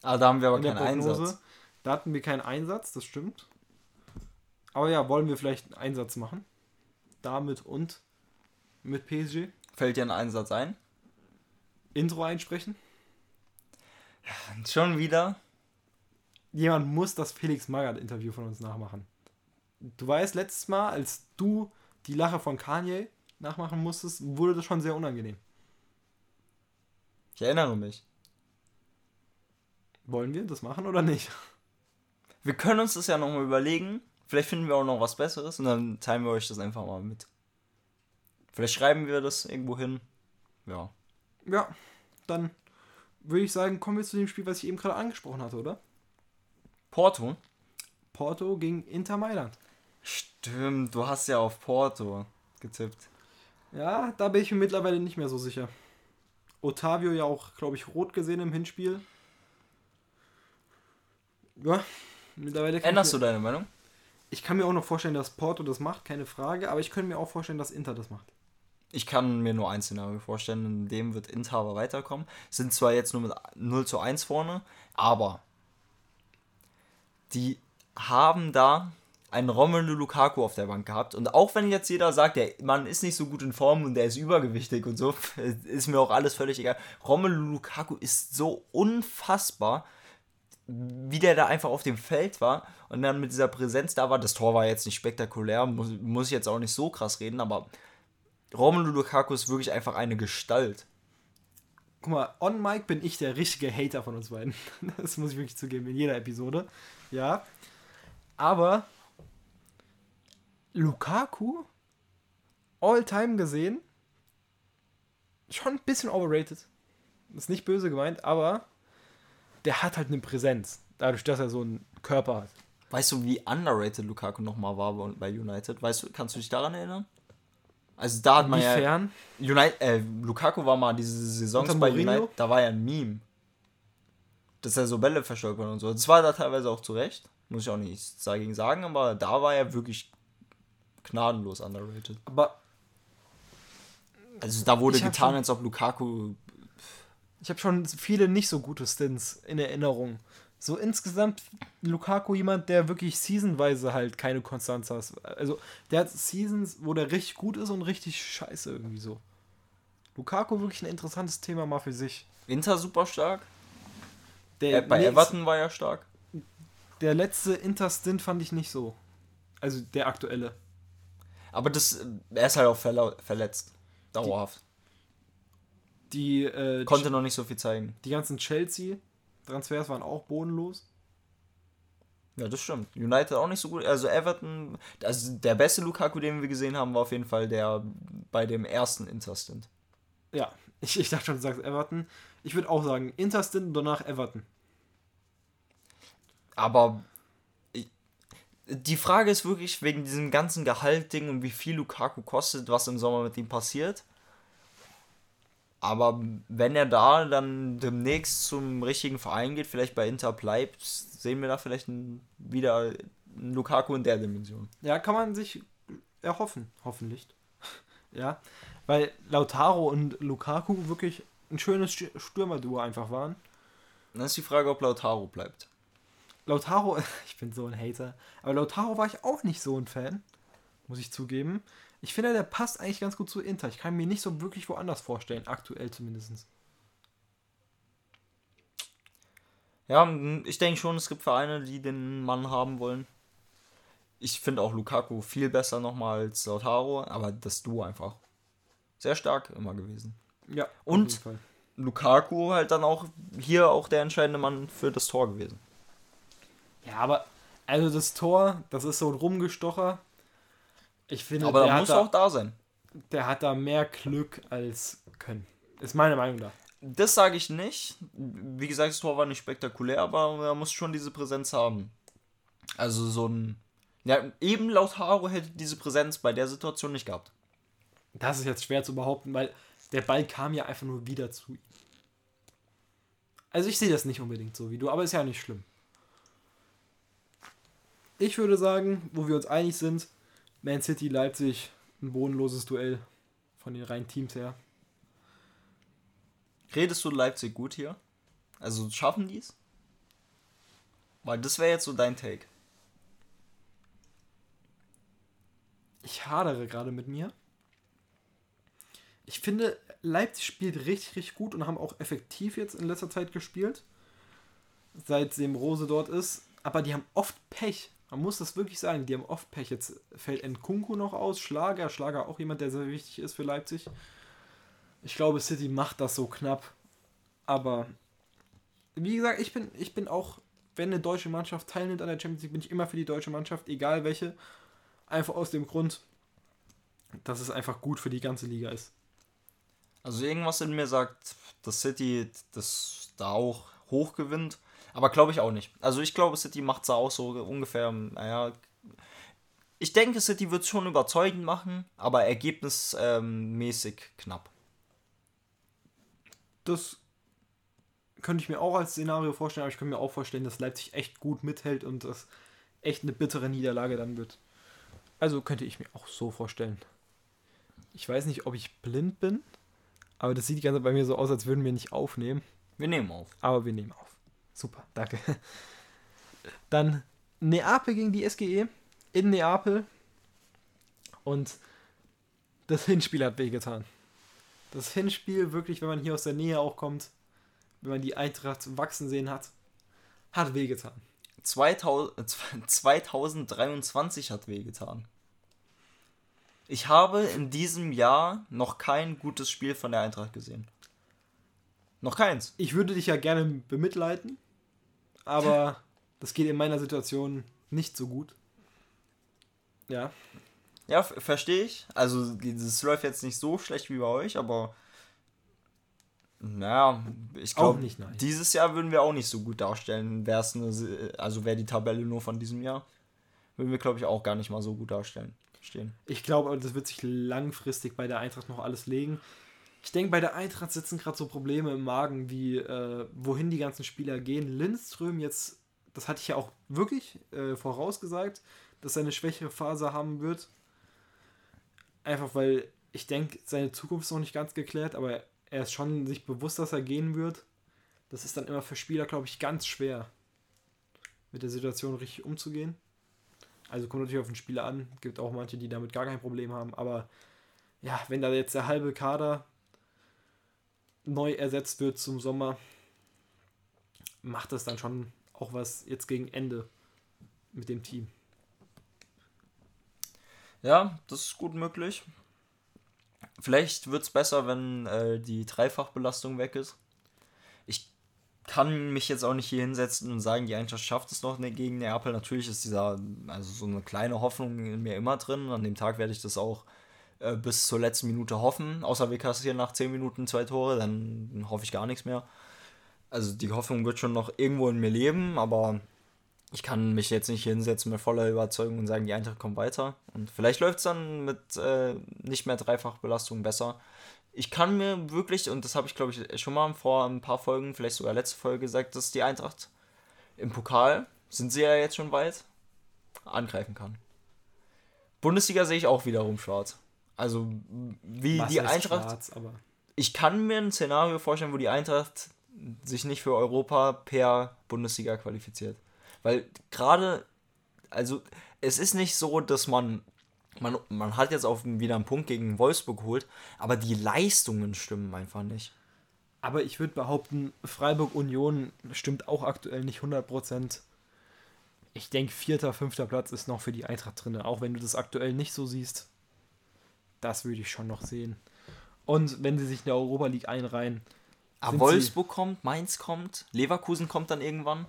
Ah, da haben wir aber keinen. Einsatz. Da hatten wir keinen Einsatz, das stimmt. Aber ja, wollen wir vielleicht einen Einsatz machen? Damit und mit PSG? Fällt dir ein Einsatz ein? Intro einsprechen? Schon wieder? Jemand muss das Felix Magath-Interview von uns nachmachen. Du weißt, letztes Mal, als du die Lache von Kanye nachmachen musstest, wurde das schon sehr unangenehm. Ich erinnere mich. Wollen wir das machen oder nicht? Wir können uns das ja nochmal überlegen. Vielleicht finden wir auch noch was Besseres und dann teilen wir euch das einfach mal mit. Vielleicht schreiben wir das irgendwo hin. Ja. Ja, dann würde ich sagen, kommen wir zu dem Spiel, was ich eben gerade angesprochen hatte, oder? Porto? Porto gegen Inter Mailand. Stimmt, du hast ja auf Porto getippt. Ja, da bin ich mir mittlerweile nicht mehr so sicher. Otavio ja auch, glaube ich, rot gesehen im Hinspiel. Ja, mittlerweile Änderst du deine Meinung? Ich kann mir auch noch vorstellen, dass Porto das macht, keine Frage, aber ich könnte mir auch vorstellen, dass Inter das macht. Ich kann mir nur ein Szenario vorstellen, in dem wird Inter aber weiterkommen. Sind zwar jetzt nur mit 0 zu 1 vorne, aber die haben da einen Romelu Lukaku auf der Bank gehabt. Und auch wenn jetzt jeder sagt, der Mann ist nicht so gut in Form und der ist übergewichtig und so, ist mir auch alles völlig egal. Romelu Lukaku ist so unfassbar, wie der da einfach auf dem Feld war und dann mit dieser Präsenz da war. Das Tor war jetzt nicht spektakulär, muss, muss ich jetzt auch nicht so krass reden, aber Romelu Lukaku ist wirklich einfach eine Gestalt. Guck mal, on Mic bin ich der richtige Hater von uns beiden. Das muss ich wirklich zugeben, in jeder Episode. Ja. Aber Lukaku, all time gesehen, schon ein bisschen overrated. Ist nicht böse gemeint, aber der hat halt eine Präsenz. Dadurch, dass er so einen Körper hat. Weißt du, wie underrated Lukaku nochmal war bei- United? Weißt du, kannst du dich daran erinnern? Also da hat man ja. Inwiefern? United, äh, Lukaku war mal diese Saisons Unter bei? United, da war ja ein Meme. Dass er so Bälle verstolpert und so. Das war da teilweise auch zurecht. Muss ich auch nichts dagegen sagen, aber da war er wirklich gnadenlos underrated. Aber Also da wurde getan, als ob Lukaku. Ich habe schon viele nicht so gute Stints in Erinnerung. So insgesamt Lukaku jemand, der wirklich seasonweise halt keine Konstanz hat. Also der hat Seasons, wo der richtig gut ist und richtig scheiße irgendwie so. Lukaku wirklich ein interessantes Thema mal für sich. Inter super stark. Der, Äh, bei Everton war er stark. der letzte Inter-Stint fand ich nicht so. Also der aktuelle. Aber das, er ist halt auch verletzt. Dauerhaft. Die, äh, Konnte noch nicht so viel zeigen. die ganzen Chelsea-Transfers waren auch bodenlos. Ja, das stimmt. United auch nicht so gut. Also Everton, also der beste Lukaku, den wir gesehen haben, war auf jeden Fall der bei dem ersten Interstint. Ja, ich, ich dachte schon, du sagst Everton. Ich würde auch sagen Inter-Stint und danach Everton. Aber die Frage ist wirklich wegen diesem ganzen Gehaltding und wie viel Lukaku kostet, was im Sommer mit ihm passiert. Aber wenn er da dann demnächst zum richtigen Verein geht, vielleicht bei Inter bleibt, sehen wir da vielleicht ein, wieder einen Lukaku in der Dimension. Ja, kann man sich erhoffen, hoffentlich. ja, weil Lautaro und Lukaku wirklich ein schönes St- Stürmerduo einfach waren. Dann ist die Frage, ob Lautaro bleibt. Lautaro, ich bin so ein Hater, aber Lautaro war ich auch nicht so ein Fan, muss ich zugeben. Ich finde, der passt eigentlich ganz gut zu Inter. Ich kann mir nicht so wirklich woanders vorstellen, aktuell zumindest. Ja, ich denke schon, es gibt Vereine, die den Mann haben wollen. Ich finde auch Lukaku viel besser nochmal als Lautaro, aber das Duo einfach sehr stark immer gewesen. Ja, Und-. Lukaku halt dann auch hier auch der entscheidende Mann für das Tor gewesen. Ja, aber also das Tor, das ist so ein Rumgestocher. Ich finde, Aber der, muss da, auch da sein. der hat da mehr Glück als Können. Ist meine Meinung da. Das sage ich nicht. Wie gesagt, das Tor war nicht spektakulär, aber er muss schon diese Präsenz haben. Also so ein. Ja, eben Lautaro hätte diese Präsenz bei der Situation nicht gehabt. Das ist jetzt schwer zu behaupten, weil der Ball kam ja einfach nur wieder zu ihm. Also ich sehe das nicht unbedingt so wie du, aber ist ja nicht schlimm. Ich würde sagen, wo wir uns einig sind, Man City, Leipzig, ein bodenloses Duell von den reinen Teams her. Redest du Leipzig gut hier? Also schaffen die es? Weil das wäre jetzt so dein Take. Ich hadere gerade mit mir. Ich finde, Leipzig spielt richtig, richtig gut und haben auch effektiv jetzt in letzter Zeit gespielt. Seitdem Rose dort ist. Aber die haben oft Pech. Man muss das wirklich sagen. Die haben oft Pech. Jetzt fällt Nkunku noch aus. Schlager. Schlager auch jemand, der sehr wichtig ist für Leipzig. Ich glaube, City macht das so knapp. Aber wie gesagt, ich bin, ich bin auch, wenn eine deutsche Mannschaft teilnimmt an der Champions League, bin ich immer für die deutsche Mannschaft, egal welche. Einfach aus dem Grund, dass es einfach gut für die ganze Liga ist. Also irgendwas in mir sagt, dass City das da auch hoch gewinnt. Aber glaube ich auch nicht. Also ich glaube, City macht es auch so ungefähr, naja. Ich denke, City wird es schon überzeugend machen, aber ergebnismäßig ähm, knapp. Das könnte ich mir auch als Szenario vorstellen, aber ich könnte mir auch vorstellen, dass Leipzig echt gut mithält und das echt eine bittere Niederlage dann wird. Also könnte ich mir auch so vorstellen. Ich weiß nicht, ob ich blind bin, aber das sieht die ganze Zeit bei mir so aus, als würden wir nicht aufnehmen. Wir nehmen auf. Aber wir nehmen auf. Super, danke. Dann Neapel gegen die SGE in Neapel. Und das Hinspiel hat wehgetan. Das Hinspiel, wirklich, wenn man hier aus der Nähe auch kommt, wenn man die Eintracht wachsen sehen hat, hat wehgetan. 2000, 2023 hat wehgetan. Ich habe in diesem Jahr noch kein gutes Spiel von der Eintracht gesehen. Noch keins. Ich würde dich ja gerne bemitleiden, aber das geht in meiner Situation nicht so gut. Ja. Ja, verstehe ich. Also, das läuft jetzt nicht so schlecht wie bei euch, aber naja, ich glaube, dieses Jahr würden wir auch nicht so gut darstellen. Wär's eine, also wäre die Tabelle nur von diesem Jahr, würden wir, glaube ich, auch gar nicht mal so gut darstellen. Stehen. Ich glaube, das wird sich langfristig bei der Eintracht noch alles legen. Ich denke, bei der Eintracht sitzen gerade so Probleme im Magen, wie äh, wohin die ganzen Spieler gehen. Lindström jetzt, das hatte ich ja auch wirklich äh, vorausgesagt, dass er eine schwächere Phase haben wird. Einfach weil ich denke, seine Zukunft ist noch nicht ganz geklärt, aber er ist schon sich bewusst, dass er gehen wird. Das ist dann immer für Spieler, glaube ich, ganz schwer, mit der Situation richtig umzugehen. Also kommt natürlich auf den Spieler an. Gibt auch manche, die damit gar kein Problem haben. Aber ja, wenn da jetzt der halbe Kader neu ersetzt wird zum Sommer, macht das dann schon auch was jetzt gegen Ende mit dem Team. Ja, das ist gut möglich. Vielleicht wird es besser, wenn äh, die Dreifachbelastung weg ist. Ich kann mich jetzt auch nicht hier hinsetzen und sagen, die Eintracht schafft es noch ne, gegen Neapel. Natürlich ist dieser, also so eine kleine Hoffnung in mir immer drin. An dem Tag werde ich das auch äh, bis zur letzten Minute hoffen. Außer wir kassieren nach 10 Minuten zwei Tore, dann hoffe ich gar nichts mehr. Also die Hoffnung wird schon noch irgendwo in mir leben, aber ich kann mich jetzt nicht hinsetzen mit voller Überzeugung und sagen, die Eintracht kommt weiter. Und vielleicht läuft es dann mit äh, nicht mehr Dreifachbelastung besser. Ich kann mir wirklich, und das habe ich glaube ich schon mal vor ein paar Folgen, vielleicht sogar letzte Folge gesagt, dass die Eintracht im Pokal, sind sie ja jetzt schon weit, angreifen kann. Bundesliga sehe ich auch wiederum schwarz. Also wie Was die Eintracht. Schwarz, ich kann mir ein Szenario vorstellen, wo die Eintracht sich nicht für Europa per Bundesliga qualifiziert. Weil gerade, also es ist nicht so, dass man, man, man hat jetzt auch wieder einen Punkt gegen Wolfsburg geholt, aber die Leistungen stimmen einfach nicht. Aber ich würde behaupten, Freiburg Union stimmt auch aktuell nicht 100%. Ich denke, vierter, fünfter Platz ist noch für die Eintracht drin, auch wenn du das aktuell nicht so siehst. Das würde ich schon noch sehen. Und wenn sie sich in der Europa League einreihen. Aber Wolfsburg kommt, Mainz kommt, Leverkusen kommt dann irgendwann.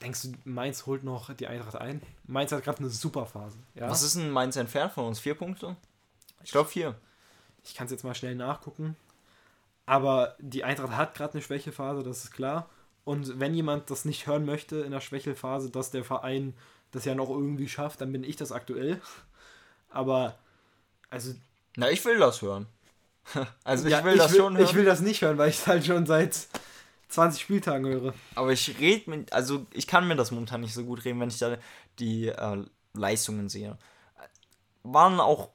Denkst du, Mainz holt noch die Eintracht ein? Mainz hat gerade eine super Phase. Ja? Was ist denn Mainz entfernt von uns? Vier Punkte? Ich glaube vier. Ich kann es jetzt mal schnell nachgucken. Aber die Eintracht hat gerade eine Schwächephase, das ist klar. Und wenn jemand das nicht hören möchte in der Schwächephase, dass der Verein das ja noch irgendwie schafft, dann bin ich das aktuell. Aber, also. Na, ich will das hören. also, ich ja, will ich das will, schon hören. Ich will das nicht hören, weil ich es halt schon seit 20 Spieltagen höre. Aber ich rede mit, also ich kann mir das momentan nicht so gut reden, wenn ich da die äh, Leistungen sehe. Waren auch,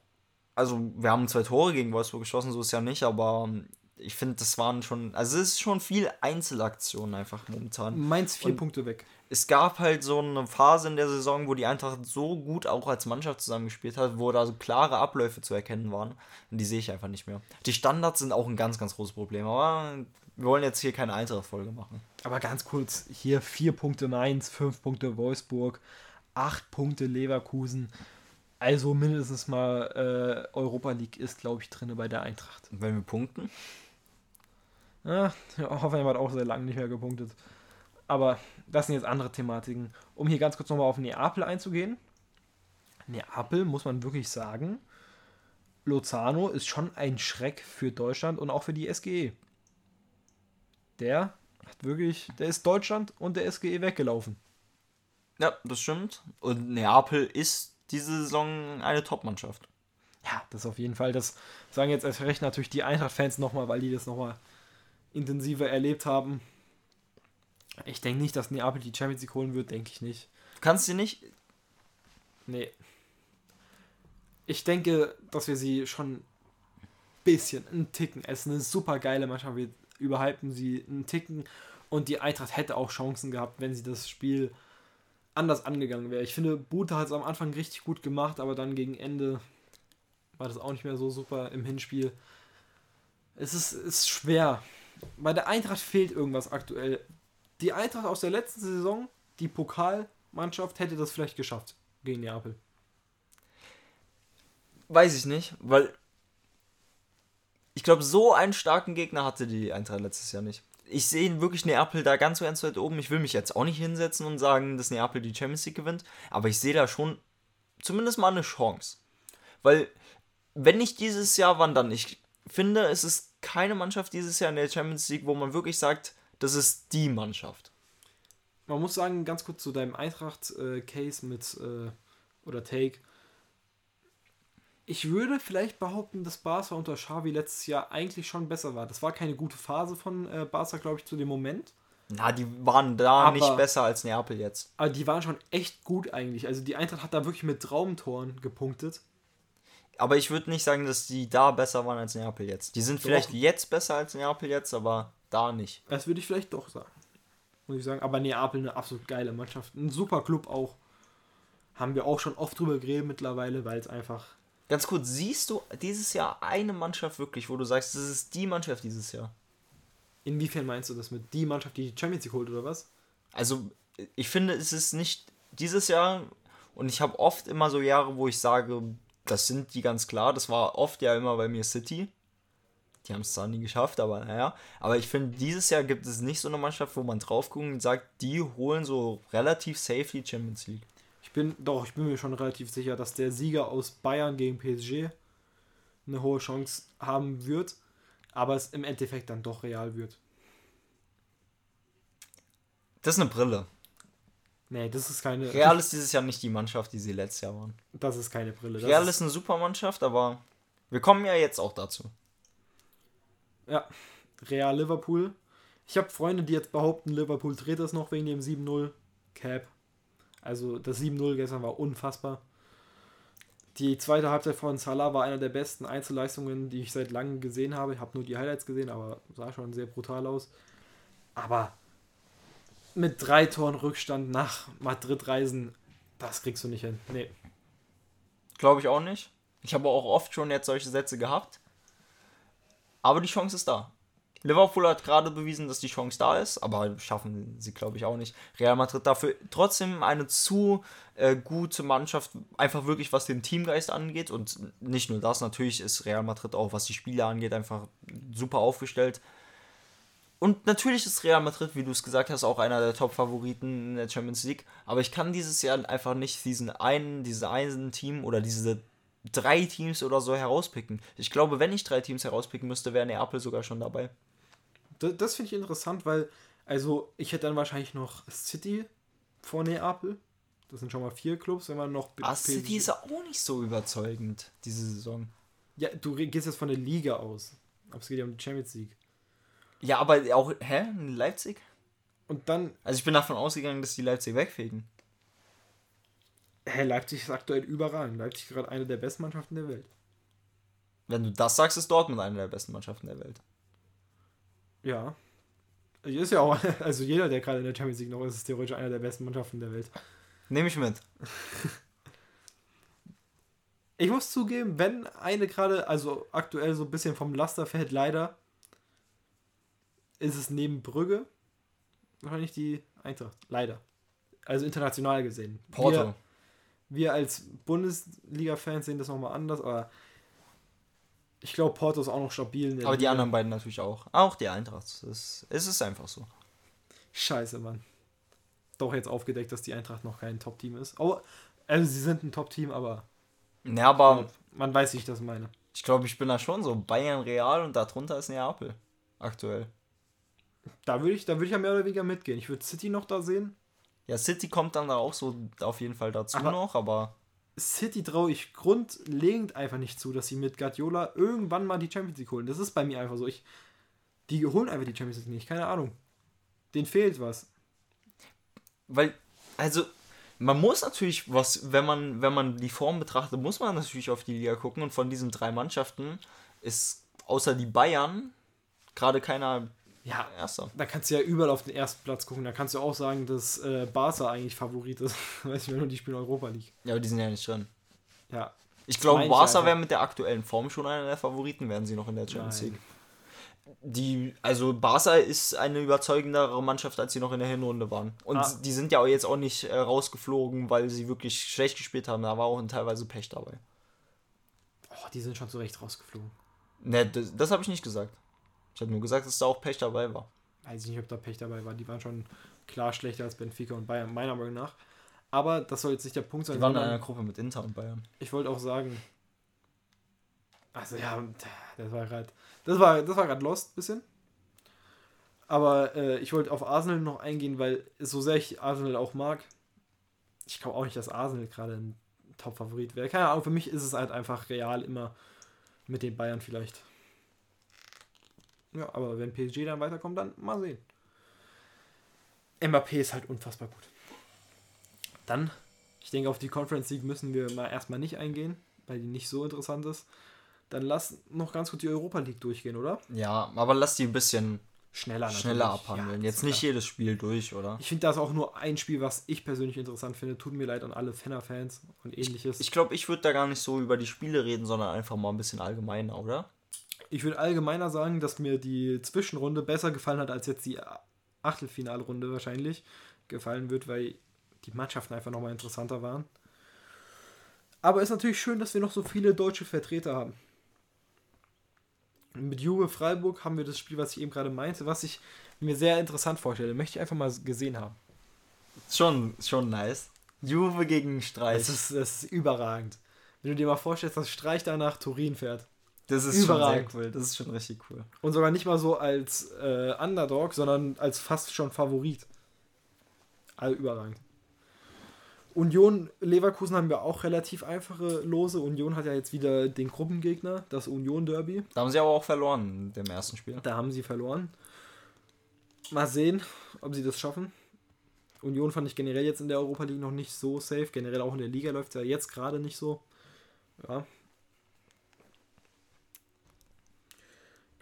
also wir haben zwei Tore gegen Wolfsburg geschossen, so ist ja nicht, aber ähm, ich finde, das waren schon, also es ist schon viel Einzelaktionen einfach momentan. Mainz vier Und Punkte weg. Es gab halt so eine Phase in der Saison, wo die Eintracht so gut auch als Mannschaft zusammengespielt hat, wo da so klare Abläufe zu erkennen waren. Und die sehe ich einfach nicht mehr. Die Standards sind auch ein ganz, ganz großes Problem. Aber wir wollen jetzt hier keine Eintracht-Folge machen. Aber ganz kurz, hier vier Punkte Mainz, fünf Punkte Wolfsburg, acht Punkte Leverkusen. Also mindestens mal äh, Europa League ist, glaube ich, drin bei der Eintracht. Und wenn wir punkten, Ja, Hoffenheim hat auch sehr lange nicht mehr gepunktet. Aber das sind jetzt andere Thematiken. Um hier ganz kurz nochmal auf Neapel einzugehen. Neapel, muss man wirklich sagen, Lozano ist schon ein Schreck für Deutschland und auch für die SGE. Der hat wirklich, der ist Deutschland und der SGE weggelaufen. ja, das stimmt. Und Neapel ist diese Saison eine Top-Mannschaft. Ja, das auf jeden Fall. Das sagen jetzt erst recht natürlich die Eintracht-Fans nochmal, weil die das nochmal intensiver erlebt haben. Ich denke nicht, dass Neapel die Champions League holen wird, denke ich nicht. Du kannst sie nicht, Nee. Ich denke, dass wir sie schon ein bisschen, einen Ticken, es ist eine super geile Mannschaft, wir überhalten sie einen Ticken und die Eintracht hätte auch Chancen gehabt, wenn sie das Spiel anders angegangen wäre. Ich finde, Bute hat es am Anfang richtig gut gemacht, aber dann gegen Ende war das auch nicht mehr so super im Hinspiel. Es ist, ist schwer. Bei der Eintracht fehlt irgendwas aktuell. Die Eintracht aus der letzten Saison, die Pokalmannschaft, hätte das vielleicht geschafft gegen Neapel. weiß ich nicht, weil ich glaube, so einen starken Gegner hatte die Eintracht letztes Jahr nicht. Ich sehe wirklich Neapel da ganz so ganz weit oben. Ich will mich jetzt auch nicht hinsetzen und sagen, dass Neapel die Champions League gewinnt, aber ich sehe da schon zumindest mal eine Chance. Weil, wenn nicht dieses Jahr, wann dann? Ich finde, es ist keine Mannschaft dieses Jahr in der Champions League, wo man wirklich sagt, das ist die Mannschaft. Man muss sagen, ganz kurz zu deinem Eintracht-Case mit äh, oder Take. Ich würde vielleicht behaupten, dass Barca unter Xavi letztes Jahr eigentlich schon besser war. Das war keine gute Phase von äh, Barca, glaube ich, zu dem Moment. Na, die waren da Aber- nicht besser als Neapel jetzt. Aber die waren schon echt gut eigentlich. Also die Eintracht hat da wirklich mit Traumtoren gepunktet. Aber ich würde nicht sagen, dass die da besser waren als Neapel jetzt. Die sind vielleicht Doch. jetzt besser als Neapel jetzt, aber da nicht. Das würde ich vielleicht doch sagen. Muss ich sagen. Aber Neapel eine absolut geile Mannschaft. Ein super Club auch. Haben wir auch schon oft drüber geredet mittlerweile, weil es einfach. Ganz kurz, siehst du dieses Jahr eine Mannschaft wirklich, wo du sagst, das ist die Mannschaft dieses Jahr? Inwiefern meinst du das mit die Mannschaft, die die Champions League holt oder was? Also, ich finde, es ist nicht dieses Jahr und ich habe oft immer so Jahre, wo ich sage, das sind die ganz klar. Das war oft ja immer bei mir City. Die haben es zwar nie geschafft, aber naja. Aber ich finde, dieses Jahr gibt es nicht so eine Mannschaft, wo man drauf guckt und sagt, die holen so relativ safe die Champions League. Ich bin, doch, ich bin mir schon relativ sicher, dass der Sieger aus Bayern gegen PSG eine hohe Chance haben wird, aber es im Endeffekt dann doch real wird. Das ist eine Brille. Nee, das ist keine. Real ist dieses Jahr nicht die Mannschaft, die sie letztes Jahr waren. Das ist keine Brille. Real ist, ist eine super Mannschaft, aber wir kommen ja jetzt auch dazu. Ja, Real Liverpool. Ich habe Freunde, die jetzt behaupten, Liverpool dreht das noch wegen dem 7-0 Cap. Also das 7-0 gestern war unfassbar. Die zweite Halbzeit von Salah war einer der besten Einzelleistungen, die ich seit langem gesehen habe. Ich habe nur die Highlights gesehen, aber sah schon sehr brutal aus. Aber mit drei Toren Rückstand nach Madrid reisen, das kriegst du nicht hin. Nee. Glaube ich auch nicht. Ich habe auch oft schon jetzt solche Sätze gehabt. Aber die Chance ist da. Liverpool hat gerade bewiesen, dass die Chance da ist, aber schaffen sie, glaube ich, auch nicht. Real Madrid dafür trotzdem eine zu äh, gute Mannschaft, einfach wirklich was den Teamgeist angeht. Und nicht nur das, natürlich ist Real Madrid auch, was die Spiele angeht, einfach super aufgestellt. Und natürlich ist Real Madrid, wie du es gesagt hast, auch einer der Top-Favoriten in der Champions League. Aber ich kann dieses Jahr einfach nicht diesen einen, diese einen Team oder diese drei Teams oder so herauspicken. Ich glaube, wenn ich drei Teams herauspicken müsste, wäre Neapel sogar schon dabei. Das, das finde ich interessant, weil, also ich hätte dann wahrscheinlich noch City vor Neapel. Das sind schon mal vier Clubs, wenn man noch. Ah, City ist ja auch nicht so überzeugend, diese Saison. Ja, du gehst jetzt von der Liga aus. Aber es geht ja um die Champions League. Ja, aber auch, hä? Leipzig? Und dann, Also ich bin davon ausgegangen, dass die Leipzig wegfegen. Hä, Leipzig ist aktuell überragend. Leipzig ist gerade eine der besten Mannschaften der Welt. Wenn du das sagst, ist Dortmund eine der besten Mannschaften der Welt. Ja. Ist ja auch, also jeder, der gerade in der Champions League noch ist, ist theoretisch einer der besten Mannschaften der Welt. Nehme ich mit. Ich muss zugeben, wenn eine gerade, also aktuell so ein bisschen vom Laster fällt, leider, ist es neben Brügge wahrscheinlich die Eintracht. Leider. Also international gesehen. Porto. Wir, wir als Bundesliga-Fans sehen das nochmal anders, aber ich glaube, Porto ist auch noch stabil. Aber die Liga. anderen beiden natürlich auch. Auch die Eintracht. Es ist, einfach so. Scheiße, Mann. Doch jetzt aufgedeckt, dass die Eintracht noch kein Top-Team ist. Aber, also sie sind ein Top-Team, aber Ja, aber man weiß, wie ich das meine. ich glaube, ich bin da schon so. Bayern Real und darunter ist Neapel. Aktuell. Da würde ich, da würde ich ja mehr oder weniger mitgehen. Ich würde City noch da sehen. Ja, City kommt dann da auch so auf jeden Fall dazu Aber- noch, aber City traue ich grundlegend einfach nicht zu, dass sie mit Guardiola irgendwann mal die Champions League holen. Das ist bei mir einfach so. Ich, die holen einfach die Champions League nicht. Keine Ahnung. Denen fehlt was. weil, also, man muss natürlich was, wenn man, wenn man die Form betrachtet, muss man natürlich auf die Liga gucken und von diesen drei Mannschaften ist außer die Bayern gerade keiner Ja, Erster. da kannst du ja überall auf den ersten Platz gucken. Da kannst du auch sagen, dass äh, Barca eigentlich Favorit ist. Weiß ich nur, die spielen Europa League. Ja, aber die sind ja nicht drin. Ja. Ich glaube, Barca wäre mit der aktuellen Form schon einer der Favoriten, wären sie noch in der Champions Nein. League. Die, also Barca ist eine überzeugendere Mannschaft, als sie noch in der Hinrunde waren. Und Ah. die sind ja auch jetzt auch nicht äh, rausgeflogen, weil sie wirklich schlecht gespielt haben. Da war auch teilweise Pech dabei. Oh, die sind schon zurecht rausgeflogen. Ne, das, das habe ich nicht gesagt. Ich habe nur gesagt, dass da auch Pech dabei war. Weiß ich nicht, ob da Pech dabei war. Die waren schon klar schlechter als Benfica und Bayern, meiner Meinung nach. Aber das soll jetzt nicht der Punkt sein. Die waren in einer Gruppe mit Inter und Bayern. ich wollte auch sagen. Also ja, das war gerade. Das war, das war gerade lost bisschen. Aber äh, ich wollte auf Arsenal noch eingehen, weil so sehr ich Arsenal auch mag, ich glaube auch nicht, dass Arsenal gerade ein Top-Favorit wäre. Keine Ahnung, für mich ist es halt einfach real immer mit den Bayern vielleicht. Ja, aber wenn PSG dann weiterkommt, dann mal sehen. Mbappé ist halt unfassbar gut. Dann ich denke, auf die Conference League müssen wir mal erstmal nicht eingehen, weil die nicht so interessant ist. Dann lass noch ganz kurz die Europa League durchgehen, oder? Ja, aber lass die ein bisschen Schneller natürlich. schneller abhandeln. Ja, Jetzt nicht klar. jedes Spiel durch, oder? Ich finde, da ist auch nur ein Spiel, was ich persönlich interessant finde. Tut mir leid an alle Fenner-Fans und ähnliches. Ich glaube, ich würde da gar nicht so über die Spiele reden, sondern einfach mal ein bisschen allgemeiner, oder? Ich würde allgemeiner sagen, dass mir die Zwischenrunde besser gefallen hat, als jetzt die Achtelfinalrunde wahrscheinlich gefallen wird, weil die Mannschaften einfach nochmal interessanter waren. Aber ist natürlich schön, dass wir noch so viele deutsche Vertreter haben. Mit Juve Freiburg haben wir das Spiel, was ich eben gerade meinte, was ich mir sehr interessant vorstelle. Möchte ich einfach mal gesehen haben. Schon, schon nice. Juve gegen Streich. Das ist, das ist überragend. Wenn du dir mal vorstellst, dass Streich da nach Turin fährt. Das ist Überragend. schon sehr cool. Das ist schon richtig cool. Und sogar nicht mal so als äh, Underdog, sondern als fast schon Favorit. Also überragend. Union Leverkusen haben wir auch relativ einfache Lose. Union hat ja jetzt wieder den Gruppengegner, das Union Derby. Da haben sie aber auch verloren in dem ersten Spiel. Da haben sie verloren. Mal sehen, ob sie das schaffen. Union fand ich generell jetzt in der Europa League noch nicht so safe. Generell auch in der Liga läuft es ja jetzt gerade nicht so. Ja.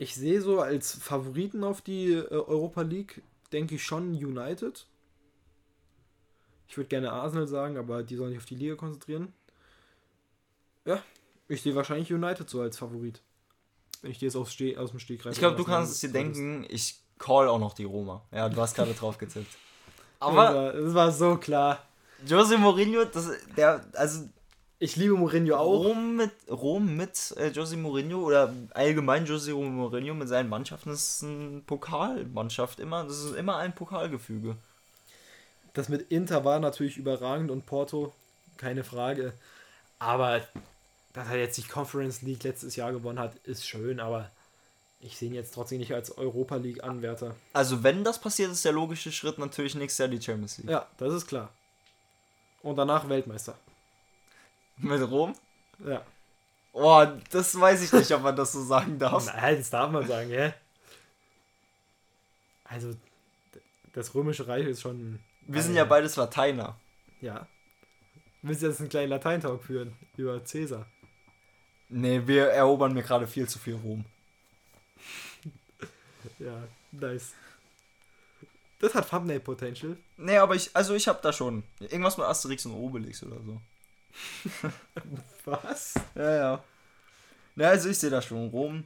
Ich sehe so als Favoriten auf die äh, Europa League, denke ich schon United. Ich würde gerne Arsenal sagen, aber die sollen sich auf die Liga konzentrieren. Ja, ich sehe wahrscheinlich United so als Favorit. Wenn ich dir jetzt aus, aus dem Stegreif Ich glaube, du kannst es dir denken, ich call auch noch die Roma. Ja, du hast gerade drauf getippt. Aber das war so klar. Jose Mourinho, das, der, also Ich liebe Mourinho auch. Rom mit, Rom mit äh, Jose Mourinho oder allgemein Jose Mourinho mit seinen Mannschaften ist ein Pokalmannschaft immer. Das ist immer ein Pokalgefüge. Das mit Inter war natürlich überragend und Porto, keine Frage. Aber dass er jetzt die Conference League letztes Jahr gewonnen hat, ist schön, aber ich sehe ihn jetzt trotzdem nicht als Europa League Anwärter. Also wenn das passiert, ist der logische Schritt natürlich nächstes Jahr die Champions League. Ja, das ist klar. Und danach Weltmeister. Mit Rom? Ja. Oh, das weiß ich nicht, ob man das so sagen darf. Nein, das darf man sagen, hä? Also, das Römische Reich ist schon. Wir sind ja beides Lateiner. Ja. Willst du jetzt einen kleinen Lateintalk führen über Cäsar? Nee, wir erobern mir gerade viel zu viel Rom. Ja, nice. Das hat Thumbnail-Potential. Nee, aber ich, also ich hab da schon. Irgendwas mit Asterix und Obelix oder so. Was? Ja, ja. Ja, also ich sehe da schon Rom.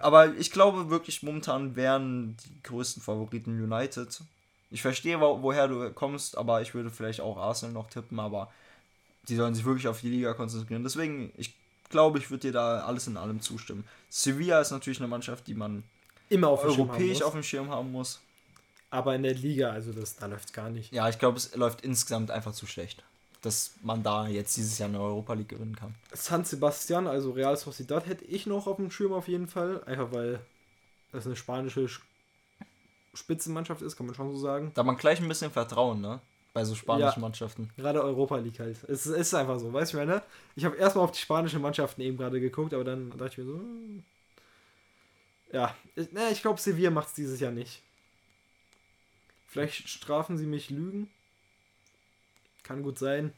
Aber ich glaube wirklich, momentan wären die größten Favoriten United. Ich verstehe, wo, woher du kommst, aber ich würde vielleicht auch Arsenal noch tippen, aber die sollen sich wirklich auf die Liga konzentrieren. Deswegen, ich glaube, ich würde dir da alles in allem zustimmen. Sevilla ist natürlich eine Mannschaft, die man Immer auf europäisch auf dem Schirm haben muss. Aber in der Liga, also das, da läuft's gar nicht. Ja, ich glaube, es läuft insgesamt einfach zu schlecht, dass man da jetzt dieses Jahr eine Europa League gewinnen kann. San Sebastian, also Real Sociedad, hätte ich noch auf dem Schirm auf jeden Fall. Einfach weil das eine spanische Sch- Spitzenmannschaft ist, kann man schon so sagen. Da man gleich ein bisschen Vertrauen, ne? Bei so spanischen Ja. Mannschaften. Gerade Europa League halt. Es ist, es ist einfach so, weißt du, ich meine? Ich habe erstmal auf die spanischen Mannschaften eben gerade geguckt, aber dann dachte ich mir so. hm. Ja, ich, ne, ich glaube, Sevilla macht es dieses Jahr nicht. Vielleicht strafen sie mich Lügen. Kann gut sein.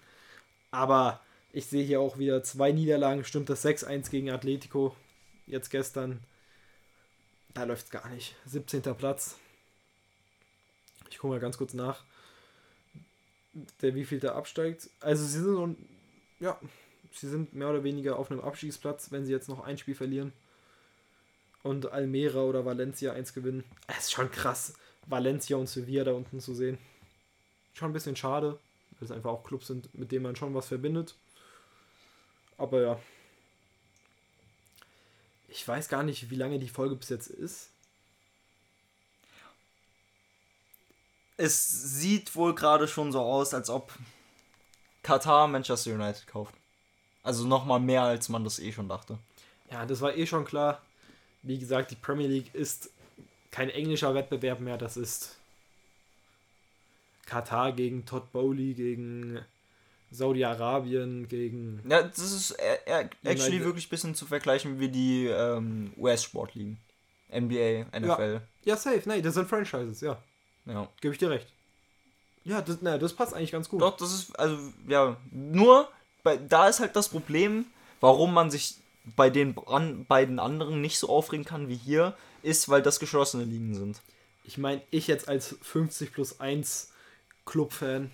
Aber ich sehe hier auch wieder zwei Niederlagen. Stimmt das 6-1 gegen Atletico. Jetzt gestern. Da läuft es gar nicht. 17. Platz. Ich gucke mal ganz kurz nach der wievielte absteigt. Also sie sind so, ja, sie sind mehr oder weniger auf einem Abstiegsplatz, wenn sie jetzt noch ein Spiel verlieren und Almera oder Valencia eins gewinnen. Es ist schon krass, Valencia und Sevilla da unten zu sehen. Schon ein bisschen schade, weil es einfach auch Clubs sind, mit denen man schon was verbindet. Aber ja. Ich weiß gar nicht, wie lange die Folge bis jetzt ist. Es sieht wohl gerade schon so aus, als ob Katar Manchester United kauft. Also nochmal mehr, als man das eh schon dachte. Ja, das war eh schon klar. Wie gesagt, die Premier League ist kein englischer Wettbewerb mehr, das ist Katar gegen Todd Bowley, gegen Saudi-Arabien, gegen. Ja, das ist äh, äh, actually United- wirklich ein bisschen zu vergleichen wie die ähm, US-Sportligen. NBA, NFL. Ja, safe, nein, das sind Franchises, ja. Ja. Gebe ich dir recht. Ja, das, na, das passt eigentlich ganz gut. Doch, das ist, also, ja, nur, bei, da ist halt das Problem, warum man sich bei den an, beiden anderen nicht so aufregen kann wie hier, ist, weil das geschlossene Ligen sind. Ich meine, ich jetzt als 50 plus 1 Club-Fan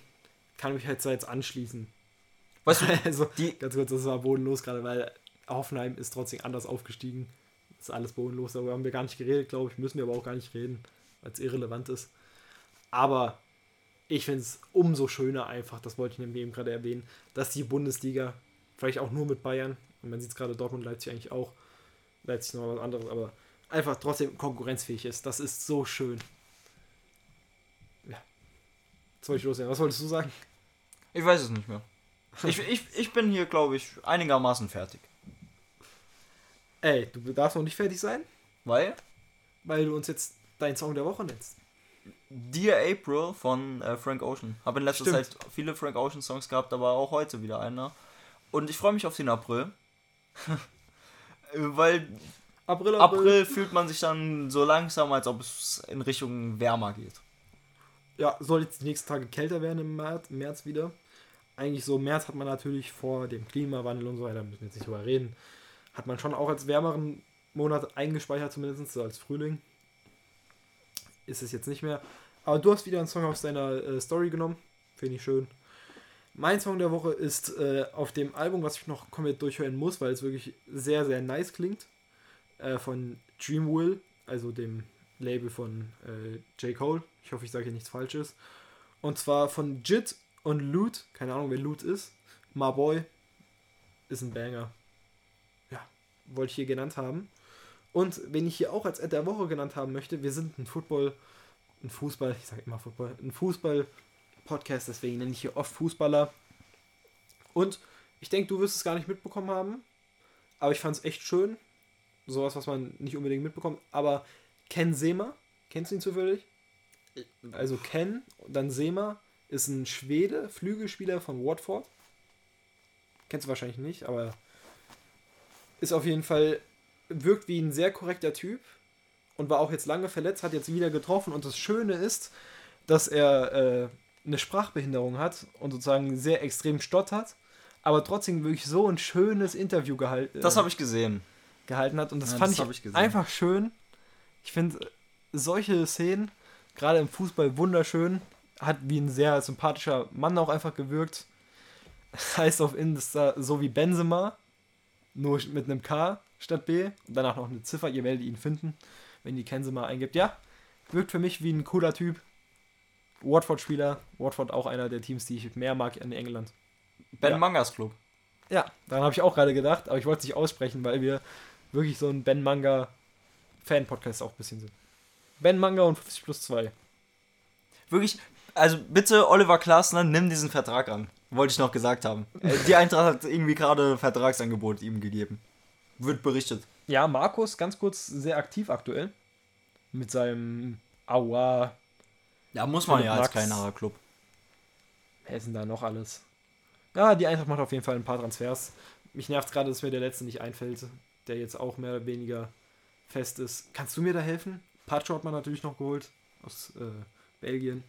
kann mich halt da jetzt anschließen. Weißt du, also, die- ganz kurz, das war bodenlos gerade, weil Hoffenheim ist trotzdem anders aufgestiegen. Das ist alles bodenlos, darüber haben wir gar nicht geredet, glaube ich. Müssen wir aber auch gar nicht reden, weil es irrelevant ist. Aber ich finde es umso schöner einfach, das wollte ich nämlich eben gerade erwähnen, dass die Bundesliga, vielleicht auch nur mit Bayern, und man sieht es gerade Dortmund, Leipzig eigentlich auch, Leipzig noch was anderes, aber einfach trotzdem konkurrenzfähig ist. Das ist so schön. Wollte ich loswerden. Was wolltest du sagen? ich weiß es nicht mehr. Ich, ich, ich bin hier, glaube ich, einigermaßen fertig. Ey, du darfst noch nicht fertig sein, Weil weil du uns jetzt deinen Song der Woche nennst. Dear April von äh, Frank Ocean. Habe in letzter Stimmt. Zeit viele Frank Ocean Songs gehabt, aber auch heute wieder einer. Und ich freue mich auf den April. Weil April, April fühlt man sich dann so langsam, als ob es in Richtung wärmer geht. Ja, soll jetzt die nächsten Tage kälter werden im März, März wieder. Eigentlich so, März hat man natürlich vor dem Klimawandel und so weiter, müssen wir jetzt nicht drüber reden, hat man schon auch als wärmeren Monat eingespeichert, zumindest so als Frühling. Ist es jetzt nicht mehr. Aber du hast wieder einen Song aus deiner äh, Story genommen. Finde ich schön. Mein Song der Woche ist äh, auf dem Album, was ich noch komplett durchhören muss, weil es wirklich sehr, sehr nice klingt. Äh, von Dreamwill, also dem Label von äh, J. Cole. Ich hoffe, ich sage hier nichts Falsches. Und zwar von Jit und Loot. Keine Ahnung, wer Loot ist. My Boy ist ein Banger. Ja, wollte ich hier genannt haben. Und wenn ich hier auch als Ad der Woche genannt haben möchte, wir sind ein Football, ein Fußball, ich sage immer Football, ein Fußball-Podcast, deswegen nenne ich hier oft Fußballer. Und ich denke, du wirst es gar nicht mitbekommen haben, aber ich fand es echt schön. Sowas, was man nicht unbedingt mitbekommt. Aber Ken Sema, kennst du ihn zufällig? Also Ken, dann Sema, ist ein Schwede, Flügelspieler von Watford. Kennst du wahrscheinlich nicht, aber ist auf jeden Fall, wirkt wie ein sehr korrekter Typ und war auch jetzt lange verletzt, hat jetzt wieder getroffen und das Schöne ist, dass er äh, eine Sprachbehinderung hat und sozusagen sehr extrem stottert, aber trotzdem wirklich so ein schönes Interview gehalten, Das habe ich gesehen. gehalten hat und das Ja, fand das ich ich einfach schön. Ich finde solche Szenen, gerade im Fußball, wunderschön. Hat wie ein sehr sympathischer Mann auch einfach gewirkt. Heißt auf Insta so wie Benzema, nur mit einem K statt B. Und danach noch eine Ziffer. Ihr werdet ihn finden, wenn ihr Benzema eingibt. Ja, wirkt für mich wie ein cooler Typ. Watford-Spieler. Watford auch einer der Teams, die ich mehr mag in England. Ben Ja. Mangas Club. Ja, daran habe ich auch gerade gedacht, aber ich wollte es nicht aussprechen, weil wir wirklich so ein Ben Manga Fan-Podcast auch ein bisschen sind. Ben Manga und 50 plus 2. Wirklich, also bitte, Oliver Glasner, nimm diesen Vertrag an. Wollte ich noch gesagt haben. Äh, Die Eintracht hat irgendwie gerade Vertragsangebot ihm gegeben. Wird berichtet. Ja, Markus, ganz kurz, sehr aktiv aktuell. Mit seinem Aua. Ja, muss man ja als Max. kleinerer Club. Wer ist denn da noch alles? Ja, die Eintracht macht auf jeden Fall ein paar Transfers. Mich nervt gerade, dass mir der letzte nicht einfällt, der jetzt auch mehr oder weniger fest ist. Kannst du mir da helfen? Pacho hat man natürlich noch geholt aus äh, Belgien.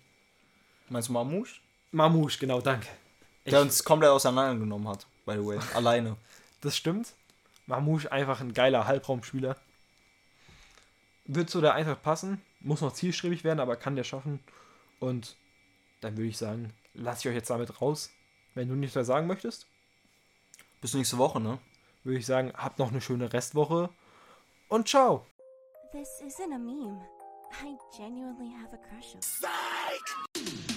Meinst du Mamouche? Mamouche, genau, danke. Der Ich- uns komplett auseinandergenommen hat, by the way. Alleine. Das stimmt. Mamouche einfach ein geiler Halbraumspieler. Wird zu der Eintracht passen. Muss noch zielstrebig werden, aber kann der schaffen. Und dann würde ich sagen, lasse ich euch jetzt damit raus. Wenn du nichts mehr sagen möchtest, Bis nächste Woche, ne? würde ich sagen, habt noch eine schöne Restwoche. Und ciao. This isn't a meme. I genuinely have a crush on.